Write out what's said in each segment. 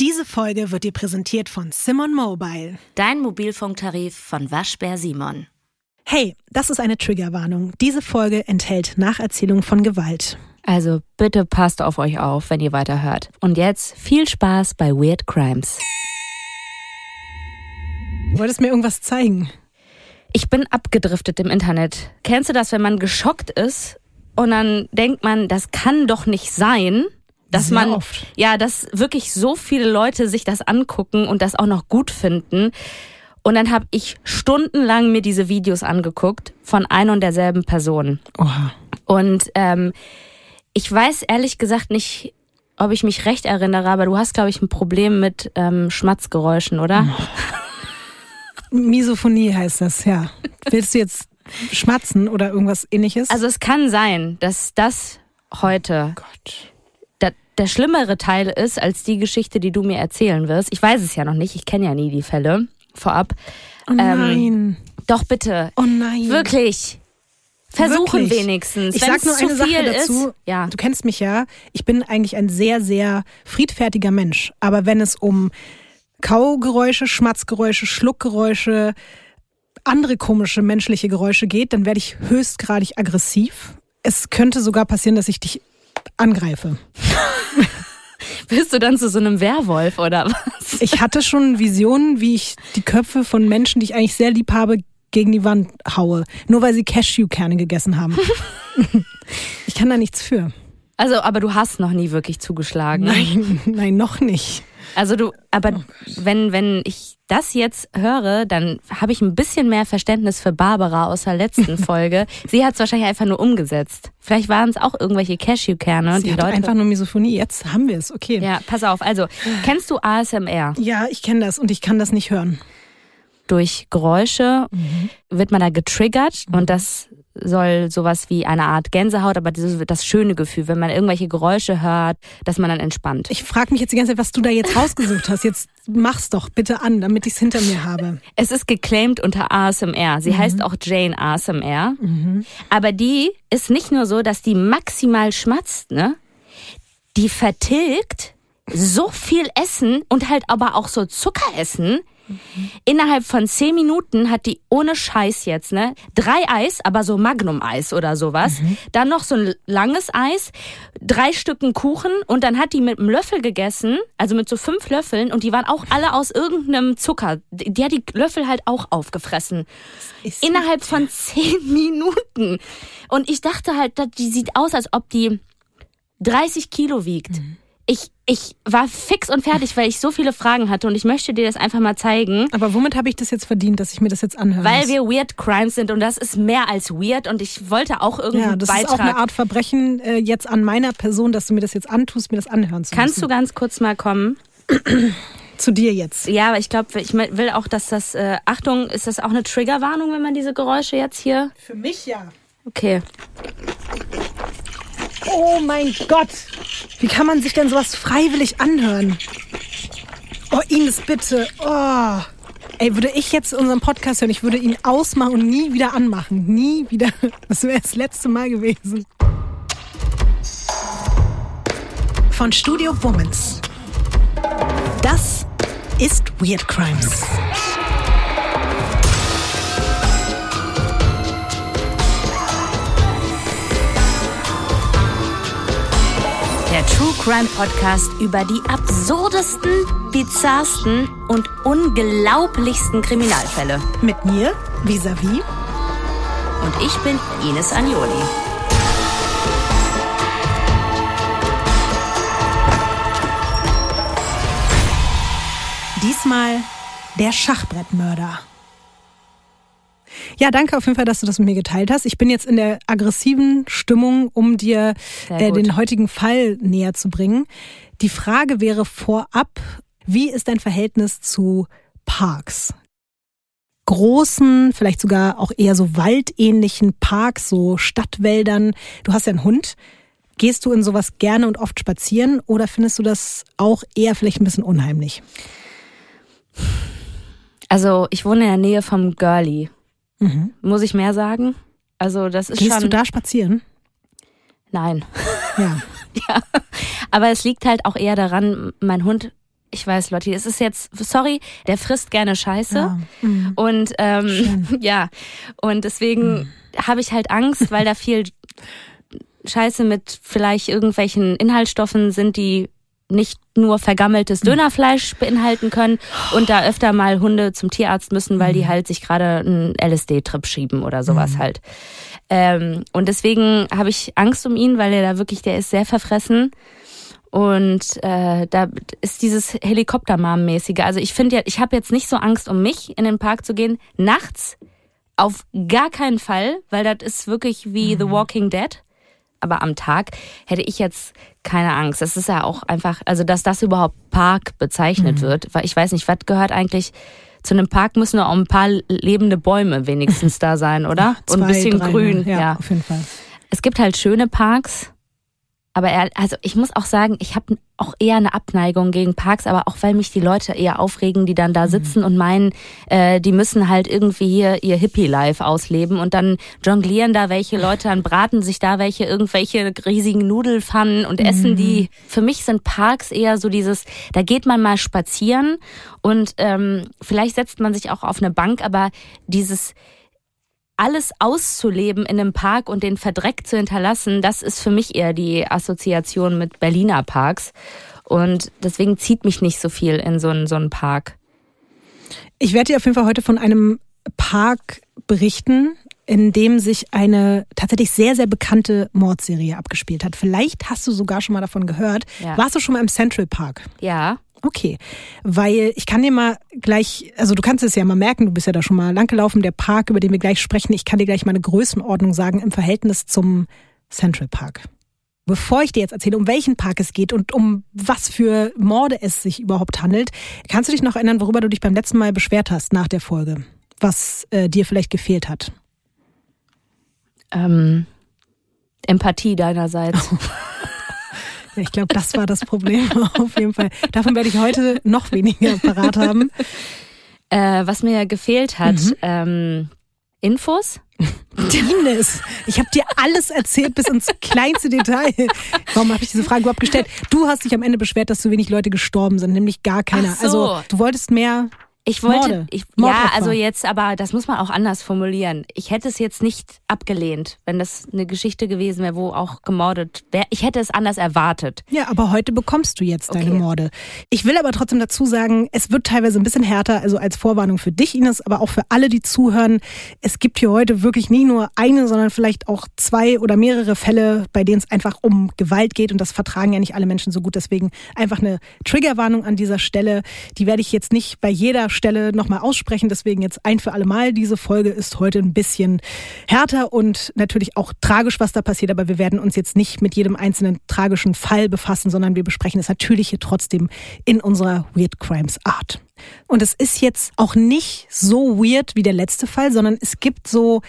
Diese Folge wird dir präsentiert von Simon Mobile. Dein Mobilfunktarif von Waschbär Simon. Hey, das ist eine Triggerwarnung. Diese Folge enthält Nacherzählung von Gewalt. Also bitte passt auf euch auf, wenn ihr weiterhört. Und jetzt viel Spaß bei Weird Crimes. Du wolltest mir irgendwas zeigen. Ich bin abgedriftet im Internet. Kennst du das, wenn man geschockt ist und dann denkt man, das kann doch nicht sein? Dass Sehr man oft. ja, dass wirklich so viele Leute sich das angucken und das auch noch gut finden. Und dann habe ich stundenlang mir diese Videos angeguckt von ein und derselben Person. Oha. Und ähm, ich weiß ehrlich gesagt nicht, ob ich mich recht erinnere, aber du hast, glaube ich, ein Problem mit ähm, Schmatzgeräuschen, oder? Misophonie heißt das, ja. Willst du jetzt schmatzen oder irgendwas ähnliches? Also es kann sein, dass das heute Gott. Der, schlimmere Teil ist als die Geschichte, die du mir erzählen wirst. Ich weiß es ja noch nicht, ich kenne ja nie die Fälle vorab. Oh nein. Doch bitte, oh nein. wirklich. Versuchen Wirklich? wenigstens. Ich sag es nur zu eine Sache dazu. ist, ja. Du kennst mich ja. Ich bin eigentlich ein sehr, sehr friedfertiger Mensch. Aber wenn es um Kaugeräusche, Schmatzgeräusche, Schluckgeräusche, andere komische menschliche Geräusche geht, dann werde ich höchstgradig aggressiv. Es könnte sogar passieren, dass ich dich angreife. Bist du dann zu so einem Werwolf oder was? Ich hatte schon Visionen, wie ich die Köpfe von Menschen, die ich eigentlich sehr lieb habe, gegen die Wand haue. Nur weil sie Cashewkerne gegessen haben. ich kann da nichts für. Also, aber du hast noch nie wirklich zugeschlagen. Nein, nein, noch nicht. Also du, aber wenn, wenn ich das jetzt höre, dann habe ich ein bisschen mehr Verständnis für Barbara aus der letzten Folge. Sie hat es wahrscheinlich einfach nur umgesetzt. Vielleicht waren es auch irgendwelche Cashewkerne. Sie die hat Leute. einfach nur Misophonie. Jetzt haben wir es, okay. ja, pass auf. Also, kennst du ASMR? Ja, ich kenne das und ich kann das nicht hören. Durch Geräusche Mhm. wird man da getriggert und das soll sowas wie eine Art Gänsehaut, aber dieses, das schöne Gefühl, wenn man irgendwelche Geräusche hört, dass man dann entspannt. Ich frage mich jetzt die ganze Zeit, was du da jetzt rausgesucht hast. Jetzt mach's doch bitte an, damit ich es hinter mir habe. Es ist geclaimed unter ASMR. Mhm. Sie heißt auch Jane ASMR. Aber die ist nicht nur so, dass die maximal schmatzt, ne? Die vertilgt so viel Essen und halt aber auch so Zuckeressen. Innerhalb von zehn Minuten hat die ohne Scheiß jetzt, ne? Drei Eis, aber so Magnum-Eis oder sowas. Dann noch so ein langes Eis, drei Stücken Kuchen und dann hat die mit einem Löffel gegessen, also mit so fünf Löffeln und die waren auch alle aus irgendeinem Zucker. Die die hat die Löffel halt auch aufgefressen. Innerhalb von zehn Minuten. Und ich dachte halt, die sieht aus, als ob die 30 Kilo wiegt. Ich, ich war fix und fertig, weil ich so viele Fragen hatte und ich möchte dir das einfach mal zeigen. Aber womit habe ich das jetzt verdient, dass ich mir das jetzt anhöre? Weil wir Weird Crimes sind und das ist mehr als weird und ich wollte auch ja, irgendeinen das ist auch Beitrag. eine Art Verbrechen äh, jetzt an meiner Person, dass du mir das jetzt antust, mir das anhören zu Kannst du müssen. ganz kurz mal kommen? zu dir jetzt? Ja, aber ich glaube, ich will auch, dass das, äh, Achtung, ist das auch eine Triggerwarnung, wenn man diese Geräusche jetzt hier? Für mich ja. Okay. Oh mein Gott! Wie kann man sich denn sowas freiwillig anhören? Oh, Ines, bitte. Oh. Ey, würde ich jetzt unseren Podcast hören, ich würde ihn ausmachen und nie wieder anmachen. Nie wieder. Das wäre das letzte Mal gewesen. Von Studio Womans. Das ist Weird Crimes. Der True Crime Podcast über die absurdesten, bizarrsten und unglaublichsten Kriminalfälle. Mit mir, vis-à-vis. Und ich bin Ines Agnoli. Diesmal der Schachbrettmörder. Ja, danke auf jeden Fall, dass du das mit mir geteilt hast. Ich bin jetzt in der aggressiven Stimmung, um dir äh, den heutigen Fall näher zu bringen. Die Frage wäre vorab, wie ist dein Verhältnis zu Parks? Großen, vielleicht sogar auch eher so waldähnlichen Parks, so Stadtwäldern. Du hast ja einen Hund. Gehst du in sowas gerne und oft spazieren oder findest du das auch eher vielleicht ein bisschen unheimlich? Also, ich wohne in der Nähe vom Girlie. Muss ich mehr sagen? Also, das ist Gehst schon. du da spazieren? Nein. Ja. ja. Aber es liegt halt auch eher daran, mein Hund ich weiß, Lotti, es ist jetzt, sorry, der frisst gerne Scheiße. Ja. Mhm. Und ähm, ja, und deswegen mhm. habe ich halt Angst, weil da viel Scheiße mit vielleicht irgendwelchen Inhaltsstoffen sind, die nicht nur vergammeltes Dönerfleisch beinhalten können und da öfter mal Hunde zum Tierarzt müssen, weil die mhm. halt sich gerade einen LSD-Trip schieben oder sowas mhm. halt. Ähm, und deswegen habe ich Angst um ihn, weil er da wirklich, der ist sehr verfressen. Und äh, da ist dieses Helikoptermam-mäßige. Also ich finde ja, ich habe jetzt nicht so Angst um mich, in den Park zu gehen. Nachts auf gar keinen Fall, weil das ist wirklich wie mhm. The Walking Dead. Aber am Tag hätte ich jetzt keine Angst. Das ist ja auch einfach, also dass das überhaupt Park bezeichnet mhm. wird. Weil ich weiß nicht, was gehört eigentlich zu einem Park müssen nur auch ein paar lebende Bäume wenigstens da sein, oder? Zwei, Und ein bisschen drei, grün. Ja, ja, auf jeden Fall. Es gibt halt schöne Parks, aber er, also ich muss auch sagen, ich habe auch eher eine Abneigung gegen Parks, aber auch weil mich die Leute eher aufregen, die dann da mhm. sitzen mhm. und meinen, äh, die müssen halt irgendwie hier ihr Hippie-Life ausleben und dann jonglieren da welche Leute, dann braten sich da welche irgendwelche riesigen Nudelfannen und mhm. essen die. Für mich sind Parks eher so dieses, da geht man mal spazieren und ähm, vielleicht setzt man sich auch auf eine Bank, aber dieses alles auszuleben in einem Park und den Verdreck zu hinterlassen, das ist für mich eher die Assoziation mit Berliner Parks. Und deswegen zieht mich nicht so viel in so einen, so einen Park. Ich werde dir auf jeden Fall heute von einem Park berichten, in dem sich eine tatsächlich sehr, sehr bekannte Mordserie abgespielt hat. Vielleicht hast du sogar schon mal davon gehört. Ja. Warst du schon mal im Central Park? Ja. Okay, weil ich kann dir mal gleich, also du kannst es ja mal merken, du bist ja da schon mal langgelaufen, der Park, über den wir gleich sprechen, ich kann dir gleich mal eine Größenordnung sagen im Verhältnis zum Central Park. Bevor ich dir jetzt erzähle, um welchen Park es geht und um was für Morde es sich überhaupt handelt, kannst du dich noch erinnern, worüber du dich beim letzten Mal beschwert hast nach der Folge? Was äh, dir vielleicht gefehlt hat? Ähm, Empathie deinerseits. Ich glaube, das war das Problem auf jeden Fall. Davon werde ich heute noch weniger parat haben. Äh, was mir gefehlt hat, mhm. ähm, Infos. Ines, ich habe dir alles erzählt bis ins kleinste Detail. Warum habe ich diese Frage überhaupt gestellt? Du hast dich am Ende beschwert, dass so wenig Leute gestorben sind, nämlich gar keiner. So. Also du wolltest mehr ich wollte, ich, ja, also jetzt, aber das muss man auch anders formulieren. Ich hätte es jetzt nicht abgelehnt, wenn das eine Geschichte gewesen wäre, wo auch gemordet wäre. Ich hätte es anders erwartet. Ja, aber heute bekommst du jetzt deine okay. Morde. Ich will aber trotzdem dazu sagen, es wird teilweise ein bisschen härter, also als Vorwarnung für dich, Ines, aber auch für alle, die zuhören. Es gibt hier heute wirklich nicht nur eine, sondern vielleicht auch zwei oder mehrere Fälle, bei denen es einfach um Gewalt geht und das vertragen ja nicht alle Menschen so gut. Deswegen einfach eine Triggerwarnung an dieser Stelle. Die werde ich jetzt nicht bei jeder Stelle nochmal aussprechen. Deswegen jetzt ein für alle Mal. Diese Folge ist heute ein bisschen härter und natürlich auch tragisch, was da passiert. Aber wir werden uns jetzt nicht mit jedem einzelnen tragischen Fall befassen, sondern wir besprechen es natürlich hier trotzdem in unserer Weird Crimes Art. Und es ist jetzt auch nicht so weird wie der letzte Fall, sondern es gibt so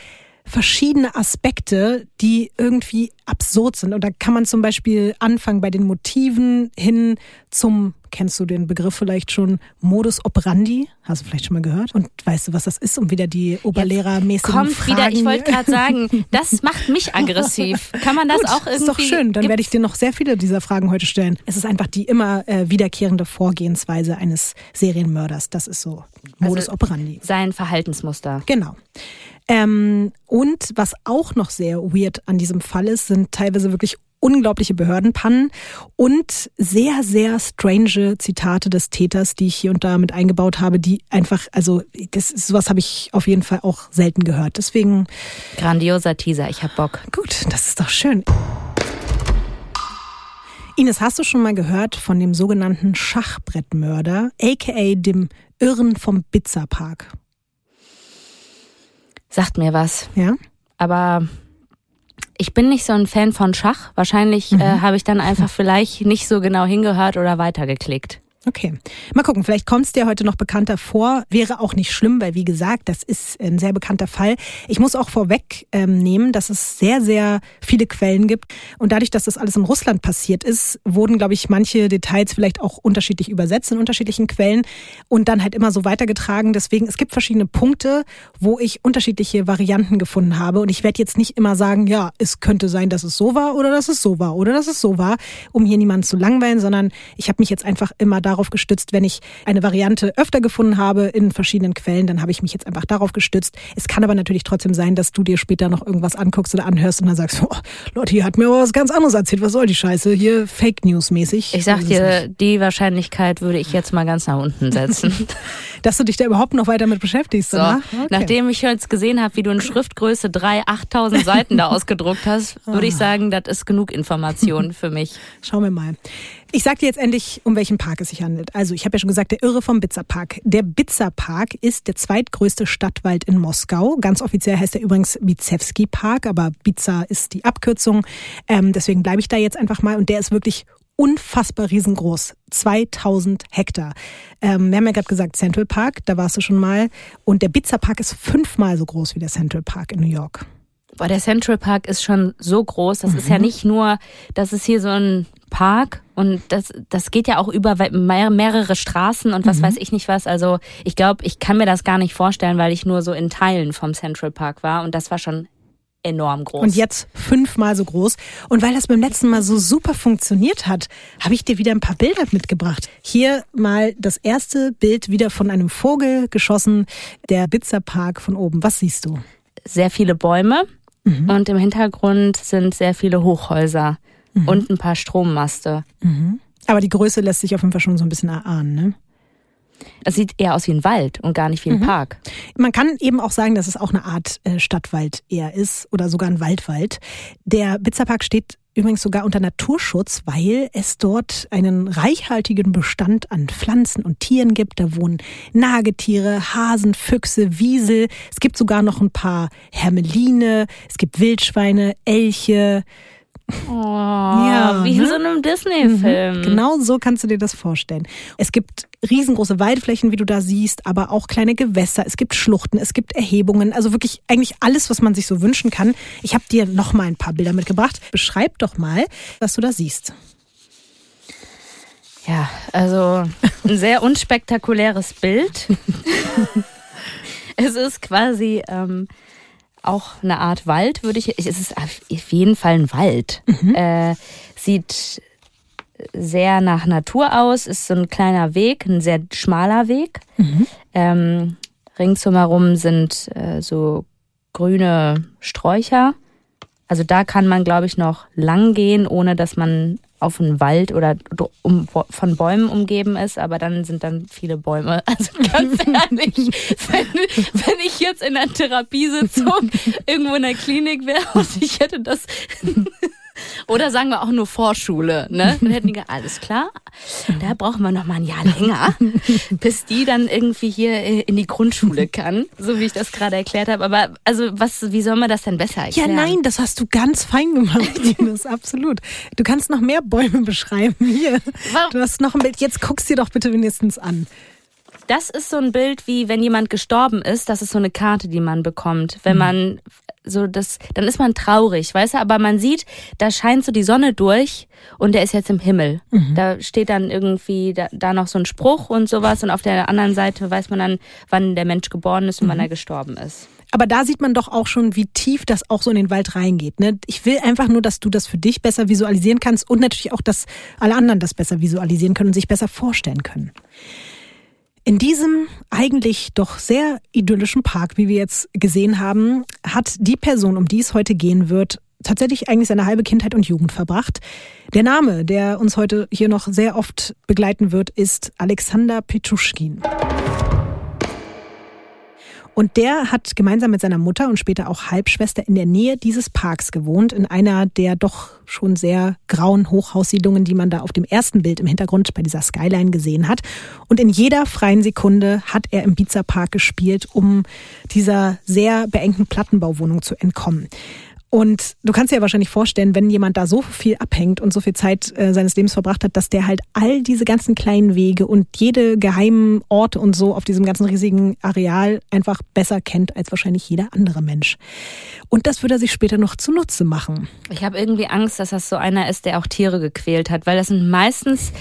verschiedene Aspekte, die irgendwie absurd sind. Und da kann man zum Beispiel anfangen bei den Motiven hin zum, kennst du den Begriff vielleicht schon, Modus operandi? Hast du vielleicht schon mal gehört? Und weißt du, was das ist, um wieder die Oberlehrermäßigen Kommt Fragen... wieder, ich wollte gerade sagen, das macht mich aggressiv. Kann man das Gut, auch irgendwie... ist doch schön, dann werde ich dir noch sehr viele dieser Fragen heute stellen. Es ist einfach die immer äh, wiederkehrende Vorgehensweise eines Serienmörders. Das ist so Modus also operandi. Sein Verhaltensmuster. Genau. Ähm, und was auch noch sehr weird an diesem Fall ist, sind teilweise wirklich unglaubliche Behördenpannen und sehr, sehr strange Zitate des Täters, die ich hier und da mit eingebaut habe, die einfach, also das sowas habe ich auf jeden Fall auch selten gehört. Deswegen. Grandioser Teaser, ich hab Bock. Gut, das ist doch schön. Ines, hast du schon mal gehört von dem sogenannten Schachbrettmörder, aka dem Irren vom Bitzerpark? Sagt mir was. Ja. Aber ich bin nicht so ein Fan von Schach. Wahrscheinlich äh, mhm. äh, habe ich dann einfach vielleicht nicht so genau hingehört oder weitergeklickt. Okay. Mal gucken, vielleicht kommt es dir heute noch bekannter vor. Wäre auch nicht schlimm, weil wie gesagt, das ist ein sehr bekannter Fall. Ich muss auch vorwegnehmen, ähm, dass es sehr, sehr viele Quellen gibt. Und dadurch, dass das alles in Russland passiert ist, wurden, glaube ich, manche Details vielleicht auch unterschiedlich übersetzt in unterschiedlichen Quellen und dann halt immer so weitergetragen. Deswegen, es gibt verschiedene Punkte, wo ich unterschiedliche Varianten gefunden habe. Und ich werde jetzt nicht immer sagen, ja, es könnte sein, dass es so war oder dass es so war oder dass es so war, um hier niemanden zu langweilen, sondern ich habe mich jetzt einfach immer da darauf gestützt, wenn ich eine Variante öfter gefunden habe in verschiedenen Quellen, dann habe ich mich jetzt einfach darauf gestützt. Es kann aber natürlich trotzdem sein, dass du dir später noch irgendwas anguckst oder anhörst und dann sagst, oh, Leute, hier hat mir aber was ganz anderes erzählt. Was soll die Scheiße? Hier Fake News mäßig. Ich sag dir, die Wahrscheinlichkeit würde ich jetzt mal ganz nach unten setzen. dass du dich da überhaupt noch weiter mit beschäftigst. So, okay. nachdem ich jetzt gesehen habe, wie du in Schriftgröße 3, 8000 Seiten da ausgedruckt hast, würde ich ah. sagen, das ist genug Information für mich. Schauen wir mal. Ich sag dir jetzt endlich, um welchen Park es sich handelt. Also, ich habe ja schon gesagt, der Irre vom Bitzer Park. Der Bitzer Park ist der zweitgrößte Stadtwald in Moskau. Ganz offiziell heißt er übrigens Bizewski Park, aber Bitzer ist die Abkürzung. Ähm, deswegen bleibe ich da jetzt einfach mal. Und der ist wirklich unfassbar riesengroß. 2000 Hektar. Ähm, wir haben ja gerade gesagt Central Park, da warst du schon mal. Und der Bitzer Park ist fünfmal so groß wie der Central Park in New York. Boah, der Central Park ist schon so groß. Das mhm. ist ja mhm. nicht nur, das ist hier so ein Park und das, das geht ja auch über mehrere Straßen und was mhm. weiß ich nicht was. Also ich glaube, ich kann mir das gar nicht vorstellen, weil ich nur so in Teilen vom Central Park war und das war schon enorm groß. Und jetzt fünfmal so groß. Und weil das beim letzten Mal so super funktioniert hat, habe ich dir wieder ein paar Bilder mitgebracht. Hier mal das erste Bild wieder von einem Vogel geschossen, der Bitzerpark von oben. Was siehst du? Sehr viele Bäume mhm. und im Hintergrund sind sehr viele Hochhäuser mhm. und ein paar Strommaste. Mhm. Aber die Größe lässt sich auf jeden Fall schon so ein bisschen erahnen, ne? Es sieht eher aus wie ein Wald und gar nicht wie ein mhm. Park. Man kann eben auch sagen, dass es auch eine Art äh, Stadtwald eher ist oder sogar ein Waldwald. Der Bitzerpark steht übrigens sogar unter Naturschutz, weil es dort einen reichhaltigen Bestand an Pflanzen und Tieren gibt. Da wohnen Nagetiere, Hasen, Füchse, Wiesel. Es gibt sogar noch ein paar Hermeline, es gibt Wildschweine, Elche, Oh, ja, wie in ne? so einem Disney-Film. Mhm. Genau so kannst du dir das vorstellen. Es gibt riesengroße Weideflächen, wie du da siehst, aber auch kleine Gewässer. Es gibt Schluchten, es gibt Erhebungen. Also wirklich eigentlich alles, was man sich so wünschen kann. Ich habe dir noch mal ein paar Bilder mitgebracht. Beschreib doch mal, was du da siehst. Ja, also ein sehr unspektakuläres Bild. es ist quasi ähm, auch eine Art Wald, würde ich. Es ist auf jeden Fall ein Wald. Mhm. Äh, sieht sehr nach Natur aus, ist so ein kleiner Weg, ein sehr schmaler Weg. Mhm. Ähm, ringsumherum sind äh, so grüne Sträucher. Also da kann man, glaube ich, noch lang gehen, ohne dass man auf einen Wald oder um, von Bäumen umgeben ist, aber dann sind dann viele Bäume. Also ganz ehrlich, wenn, wenn ich jetzt in einer Therapiesitzung irgendwo in der Klinik wäre und ich hätte das oder sagen wir auch nur Vorschule, ne? Dann hätten die gesagt, alles klar, da brauchen wir noch mal ein Jahr länger, bis die dann irgendwie hier äh, in die Grundschule kann, so wie ich das gerade erklärt habe. Aber also was, wie soll man das denn besser erklären? Ja, nein, das hast du ganz fein gemacht, Ines, absolut. Du kannst noch mehr Bäume beschreiben. Hier, du hast noch ein Bild. Jetzt guckst dir doch bitte wenigstens an. Das ist so ein Bild, wie wenn jemand gestorben ist. Das ist so eine Karte, die man bekommt. Wenn mhm. man so das, dann ist man traurig, weißt du, aber man sieht, da scheint so die Sonne durch und der ist jetzt im Himmel. Mhm. Da steht dann irgendwie da, da, noch so ein Spruch und sowas und auf der anderen Seite weiß man dann, wann der Mensch geboren ist und mhm. wann er gestorben ist. Aber da sieht man doch auch schon, wie tief das auch so in den Wald reingeht. Ne? Ich will einfach nur, dass du das für dich besser visualisieren kannst und natürlich auch, dass alle anderen das besser visualisieren können und sich besser vorstellen können. In diesem eigentlich doch sehr idyllischen Park, wie wir jetzt gesehen haben, hat die Person, um die es heute gehen wird, tatsächlich eigentlich seine halbe Kindheit und Jugend verbracht. Der Name, der uns heute hier noch sehr oft begleiten wird, ist Alexander Petruschkin. Und der hat gemeinsam mit seiner Mutter und später auch Halbschwester in der Nähe dieses Parks gewohnt, in einer der doch schon sehr grauen Hochhaussiedlungen, die man da auf dem ersten Bild im Hintergrund bei dieser Skyline gesehen hat. Und in jeder freien Sekunde hat er im Pizza Park gespielt, um dieser sehr beengten Plattenbauwohnung zu entkommen. Und du kannst dir ja wahrscheinlich vorstellen, wenn jemand da so viel abhängt und so viel Zeit äh, seines Lebens verbracht hat, dass der halt all diese ganzen kleinen Wege und jede geheimen Orte und so auf diesem ganzen riesigen Areal einfach besser kennt als wahrscheinlich jeder andere Mensch. Und das würde er sich später noch zunutze machen. Ich habe irgendwie Angst, dass das so einer ist, der auch Tiere gequält hat, weil das sind meistens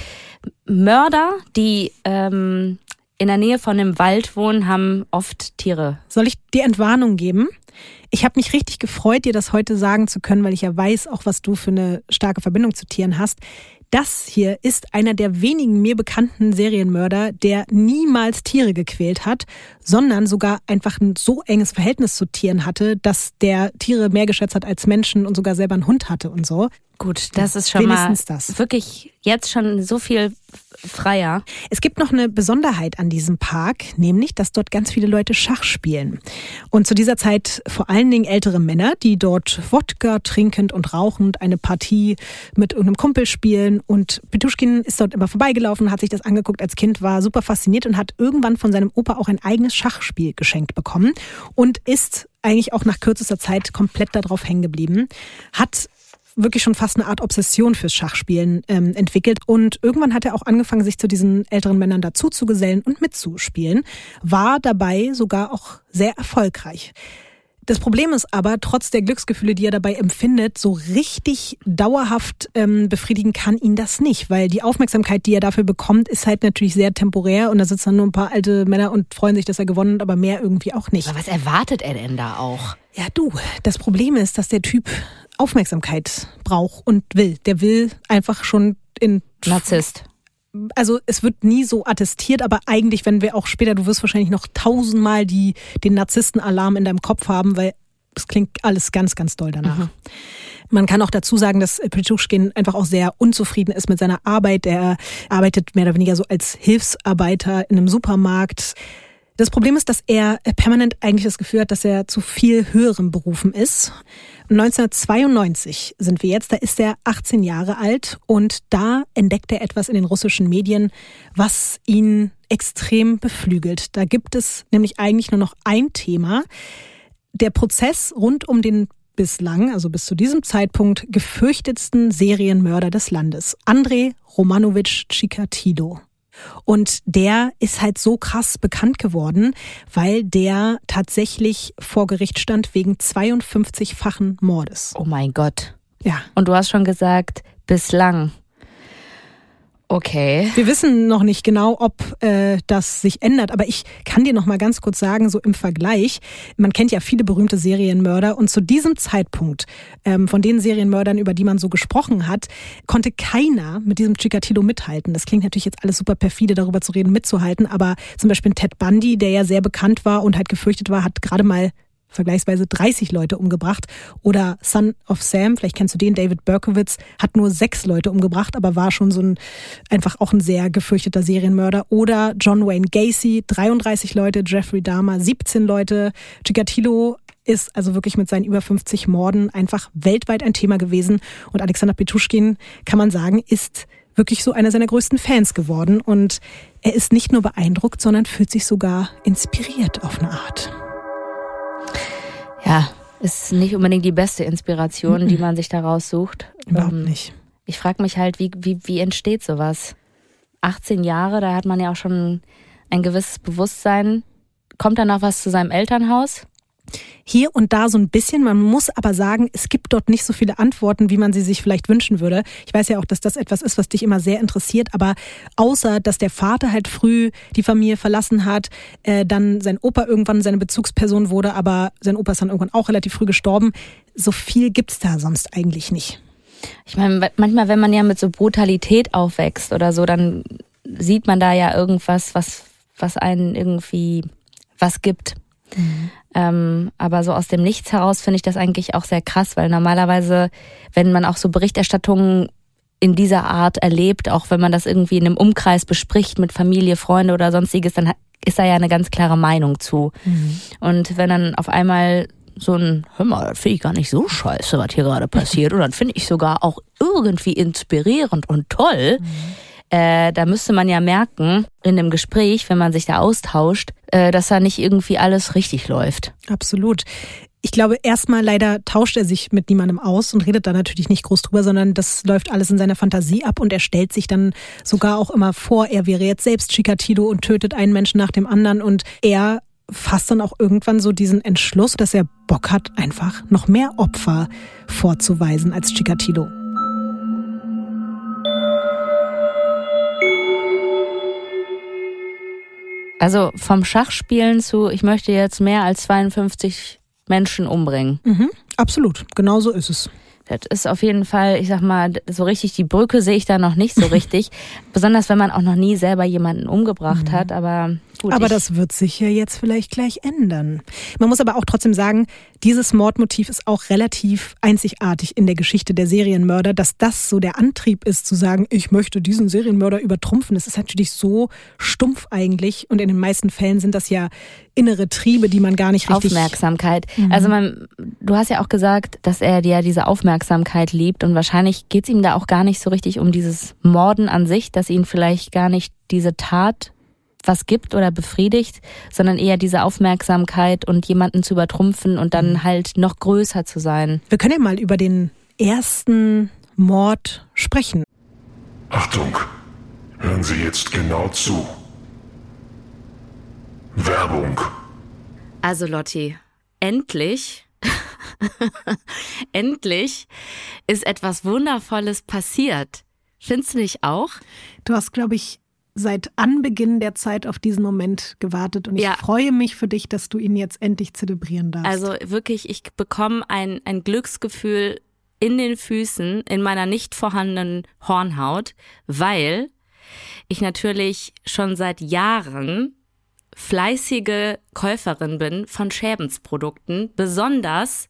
Mörder, die ähm, in der Nähe von einem Wald wohnen, haben oft Tiere. Soll ich dir Entwarnung geben? Ich habe mich richtig gefreut, dir das heute sagen zu können, weil ich ja weiß, auch was du für eine starke Verbindung zu Tieren hast. Das hier ist einer der wenigen mir bekannten Serienmörder, der niemals Tiere gequält hat, sondern sogar einfach ein so enges Verhältnis zu Tieren hatte, dass der Tiere mehr geschätzt hat als Menschen und sogar selber einen Hund hatte und so. Gut, das ist schon Wenigstens mal das. wirklich jetzt schon so viel freier. Es gibt noch eine Besonderheit an diesem Park, nämlich, dass dort ganz viele Leute Schach spielen. Und zu dieser Zeit vor allen Dingen ältere Männer, die dort Wodka trinkend und rauchend eine Partie mit irgendeinem Kumpel spielen. Und Petuschkin ist dort immer vorbeigelaufen, hat sich das angeguckt als Kind, war super fasziniert und hat irgendwann von seinem Opa auch ein eigenes Schachspiel geschenkt bekommen und ist eigentlich auch nach kürzester Zeit komplett darauf hängen geblieben. Hat wirklich schon fast eine Art Obsession fürs Schachspielen ähm, entwickelt. Und irgendwann hat er auch angefangen, sich zu diesen älteren Männern dazu zu gesellen und mitzuspielen. War dabei sogar auch sehr erfolgreich. Das Problem ist aber, trotz der Glücksgefühle, die er dabei empfindet, so richtig dauerhaft ähm, befriedigen kann ihn das nicht, weil die Aufmerksamkeit, die er dafür bekommt, ist halt natürlich sehr temporär und da sitzen dann nur ein paar alte Männer und freuen sich, dass er gewonnen hat, aber mehr irgendwie auch nicht. Aber was erwartet er denn da auch? Ja, du, das Problem ist, dass der Typ Aufmerksamkeit braucht und will. Der will einfach schon in Narzisst. Also es wird nie so attestiert, aber eigentlich, wenn wir auch später, du wirst wahrscheinlich noch tausendmal die, den Narzisstenalarm in deinem Kopf haben, weil es klingt alles ganz, ganz doll danach. Mhm. Man kann auch dazu sagen, dass Petruschkin einfach auch sehr unzufrieden ist mit seiner Arbeit. Er arbeitet mehr oder weniger so als Hilfsarbeiter in einem Supermarkt. Das Problem ist, dass er permanent eigentlich das Gefühl hat, dass er zu viel höherem berufen ist. 1992 sind wir jetzt, da ist er 18 Jahre alt und da entdeckt er etwas in den russischen Medien, was ihn extrem beflügelt. Da gibt es nämlich eigentlich nur noch ein Thema. Der Prozess rund um den bislang, also bis zu diesem Zeitpunkt, gefürchtetsten Serienmörder des Landes, Andrei Romanowitsch Chikatilo. Und der ist halt so krass bekannt geworden, weil der tatsächlich vor Gericht stand wegen 52-fachen Mordes. Oh mein Gott. Ja. Und du hast schon gesagt, bislang. Okay. Wir wissen noch nicht genau, ob äh, das sich ändert, aber ich kann dir noch mal ganz kurz sagen, so im Vergleich, man kennt ja viele berühmte Serienmörder und zu diesem Zeitpunkt ähm, von den Serienmördern, über die man so gesprochen hat, konnte keiner mit diesem Chikatilo mithalten. Das klingt natürlich jetzt alles super perfide, darüber zu reden, mitzuhalten, aber zum Beispiel Ted Bundy, der ja sehr bekannt war und halt gefürchtet war, hat gerade mal vergleichsweise 30 Leute umgebracht. Oder Son of Sam, vielleicht kennst du den, David Berkowitz, hat nur sechs Leute umgebracht, aber war schon so ein, einfach auch ein sehr gefürchteter Serienmörder. Oder John Wayne Gacy, 33 Leute, Jeffrey Dahmer, 17 Leute, Chikatilo ist also wirklich mit seinen über 50 Morden einfach weltweit ein Thema gewesen. Und Alexander Petuschkin, kann man sagen, ist wirklich so einer seiner größten Fans geworden. Und er ist nicht nur beeindruckt, sondern fühlt sich sogar inspiriert auf eine Art ja, ist nicht unbedingt die beste Inspiration, die man sich da raussucht. Überhaupt ähm, nicht. Ich frage mich halt, wie, wie, wie entsteht sowas? 18 Jahre, da hat man ja auch schon ein gewisses Bewusstsein. Kommt da noch was zu seinem Elternhaus? Hier und da so ein bisschen. Man muss aber sagen, es gibt dort nicht so viele Antworten, wie man sie sich vielleicht wünschen würde. Ich weiß ja auch, dass das etwas ist, was dich immer sehr interessiert, aber außer, dass der Vater halt früh die Familie verlassen hat, äh, dann sein Opa irgendwann seine Bezugsperson wurde, aber sein Opa ist dann irgendwann auch relativ früh gestorben. So viel gibt's da sonst eigentlich nicht. Ich meine, manchmal, wenn man ja mit so Brutalität aufwächst oder so, dann sieht man da ja irgendwas, was, was einen irgendwie was gibt. Mhm. Ähm, aber so aus dem Nichts heraus finde ich das eigentlich auch sehr krass, weil normalerweise, wenn man auch so Berichterstattungen in dieser Art erlebt, auch wenn man das irgendwie in einem Umkreis bespricht mit Familie, Freunde oder sonstiges, dann ist da ja eine ganz klare Meinung zu. Mhm. Und wenn dann auf einmal so ein, hör mal, das finde ich gar nicht so scheiße, was hier gerade passiert, und dann finde ich sogar auch irgendwie inspirierend und toll. Mhm äh, da müsste man ja merken, in dem Gespräch, wenn man sich da austauscht, äh, dass da nicht irgendwie alles richtig läuft. Absolut. Ich glaube, erstmal leider tauscht er sich mit niemandem aus und redet da natürlich nicht groß drüber, sondern das läuft alles in seiner Fantasie ab und er stellt sich dann sogar auch immer vor, er wäre jetzt selbst Chikatilo und tötet einen Menschen nach dem anderen und er fasst dann auch irgendwann so diesen Entschluss, dass er Bock hat, einfach noch mehr Opfer vorzuweisen als Chikatilo. Also vom Schachspielen zu, ich möchte jetzt mehr als 52 Menschen umbringen. Mhm, absolut, genau so ist es. das ist auf jeden Fall, ich sag mal, so richtig die Brücke sehe ich da noch nicht so richtig. Besonders wenn man auch noch nie selber jemanden umgebracht mhm. hat, aber Gut, aber das wird sich ja jetzt vielleicht gleich ändern. Man muss aber auch trotzdem sagen, dieses Mordmotiv ist auch relativ einzigartig in der Geschichte der Serienmörder, dass das so der Antrieb ist, zu sagen, ich möchte diesen Serienmörder übertrumpfen. Das ist natürlich so stumpf eigentlich und in den meisten Fällen sind das ja innere Triebe, die man gar nicht richtig... Aufmerksamkeit. Mhm. Also man, du hast ja auch gesagt, dass er ja diese Aufmerksamkeit liebt und wahrscheinlich geht es ihm da auch gar nicht so richtig um dieses Morden an sich, dass ihn vielleicht gar nicht diese Tat was gibt oder befriedigt, sondern eher diese Aufmerksamkeit und jemanden zu übertrumpfen und dann mhm. halt noch größer zu sein. Wir können ja mal über den ersten Mord sprechen. Achtung, hören Sie jetzt genau zu. Werbung. Also Lotti, endlich, endlich ist etwas Wundervolles passiert. Findest du nicht auch? Du hast, glaube ich, seit Anbeginn der Zeit auf diesen Moment gewartet und ich ja. freue mich für dich, dass du ihn jetzt endlich zelebrieren darfst. Also wirklich, ich bekomme ein, ein Glücksgefühl in den Füßen, in meiner nicht vorhandenen Hornhaut, weil ich natürlich schon seit Jahren fleißige Käuferin bin von Schäbensprodukten, besonders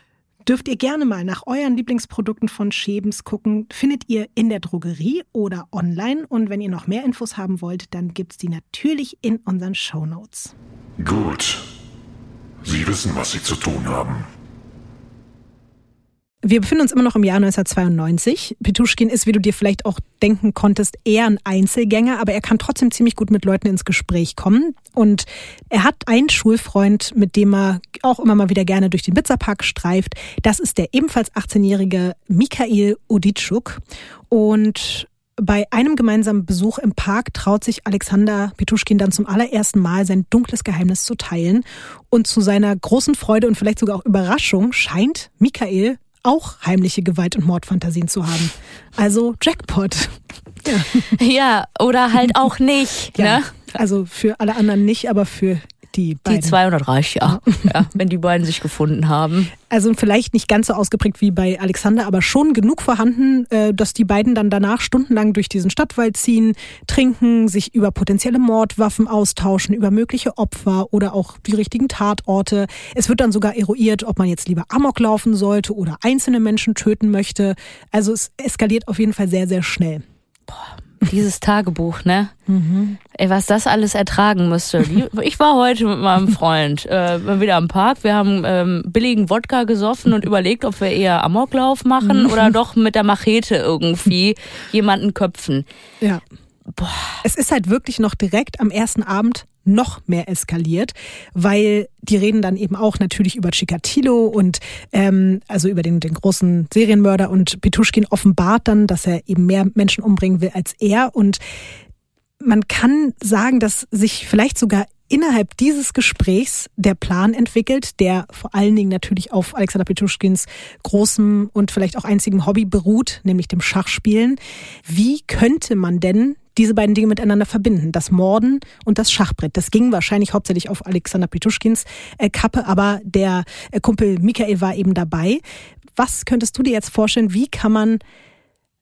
dürft ihr gerne mal nach euren Lieblingsprodukten von Schebens gucken. Findet ihr in der Drogerie oder online. Und wenn ihr noch mehr Infos haben wollt, dann gibt es die natürlich in unseren Show Notes. Gut. Sie wissen, was Sie zu tun haben. Wir befinden uns immer noch im Jahr 1992. Petuschkin ist, wie du dir vielleicht auch denken konntest, eher ein Einzelgänger, aber er kann trotzdem ziemlich gut mit Leuten ins Gespräch kommen. Und er hat einen Schulfreund, mit dem er auch immer mal wieder gerne durch den Pizzerpark streift. Das ist der ebenfalls 18-jährige Mikhail Oditschuk. Und bei einem gemeinsamen Besuch im Park traut sich Alexander Petuschkin dann zum allerersten Mal sein dunkles Geheimnis zu teilen. Und zu seiner großen Freude und vielleicht sogar auch Überraschung scheint Michael auch heimliche Gewalt- und Mordfantasien zu haben. Also Jackpot. Ja, ja oder halt auch nicht. ja. Ne? Also für alle anderen nicht, aber für die beiden. Die 200 reicht ja, ja, wenn die beiden sich gefunden haben. Also vielleicht nicht ganz so ausgeprägt wie bei Alexander, aber schon genug vorhanden, äh, dass die beiden dann danach stundenlang durch diesen Stadtwald ziehen, trinken, sich über potenzielle Mordwaffen austauschen, über mögliche Opfer oder auch die richtigen Tatorte. Es wird dann sogar eruiert, ob man jetzt lieber Amok laufen sollte oder einzelne Menschen töten möchte. Also es eskaliert auf jeden Fall sehr, sehr schnell. Boah dieses Tagebuch, ne? Mhm. Ey, was das alles ertragen musste. Ich war heute mit meinem Freund äh, wieder am Park. Wir haben ähm, billigen Wodka gesoffen und überlegt, ob wir eher Amoklauf machen mhm. oder doch mit der Machete irgendwie jemanden köpfen. Ja. Boah. Es ist halt wirklich noch direkt am ersten Abend noch mehr eskaliert, weil die reden dann eben auch natürlich über Chikatilo und ähm, also über den, den großen Serienmörder und Petuschkin offenbart dann, dass er eben mehr Menschen umbringen will als er und man kann sagen, dass sich vielleicht sogar innerhalb dieses Gesprächs der Plan entwickelt, der vor allen Dingen natürlich auf Alexander Petuschkins großem und vielleicht auch einzigem Hobby beruht, nämlich dem Schachspielen. Wie könnte man denn diese beiden Dinge miteinander verbinden. Das Morden und das Schachbrett. Das ging wahrscheinlich hauptsächlich auf Alexander Petuschkins äh, Kappe, aber der äh, Kumpel Michael war eben dabei. Was könntest du dir jetzt vorstellen, wie kann man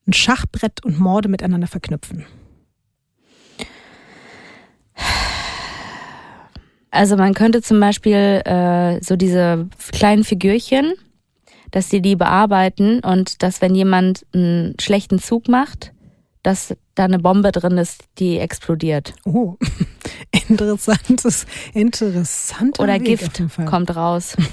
ein Schachbrett und Morde miteinander verknüpfen? Also man könnte zum Beispiel äh, so diese kleinen Figürchen, dass sie die bearbeiten und dass wenn jemand einen schlechten Zug macht, dass da eine Bombe drin ist, die explodiert. Oh, interessantes, interessanter Oder Weg Gift kommt raus.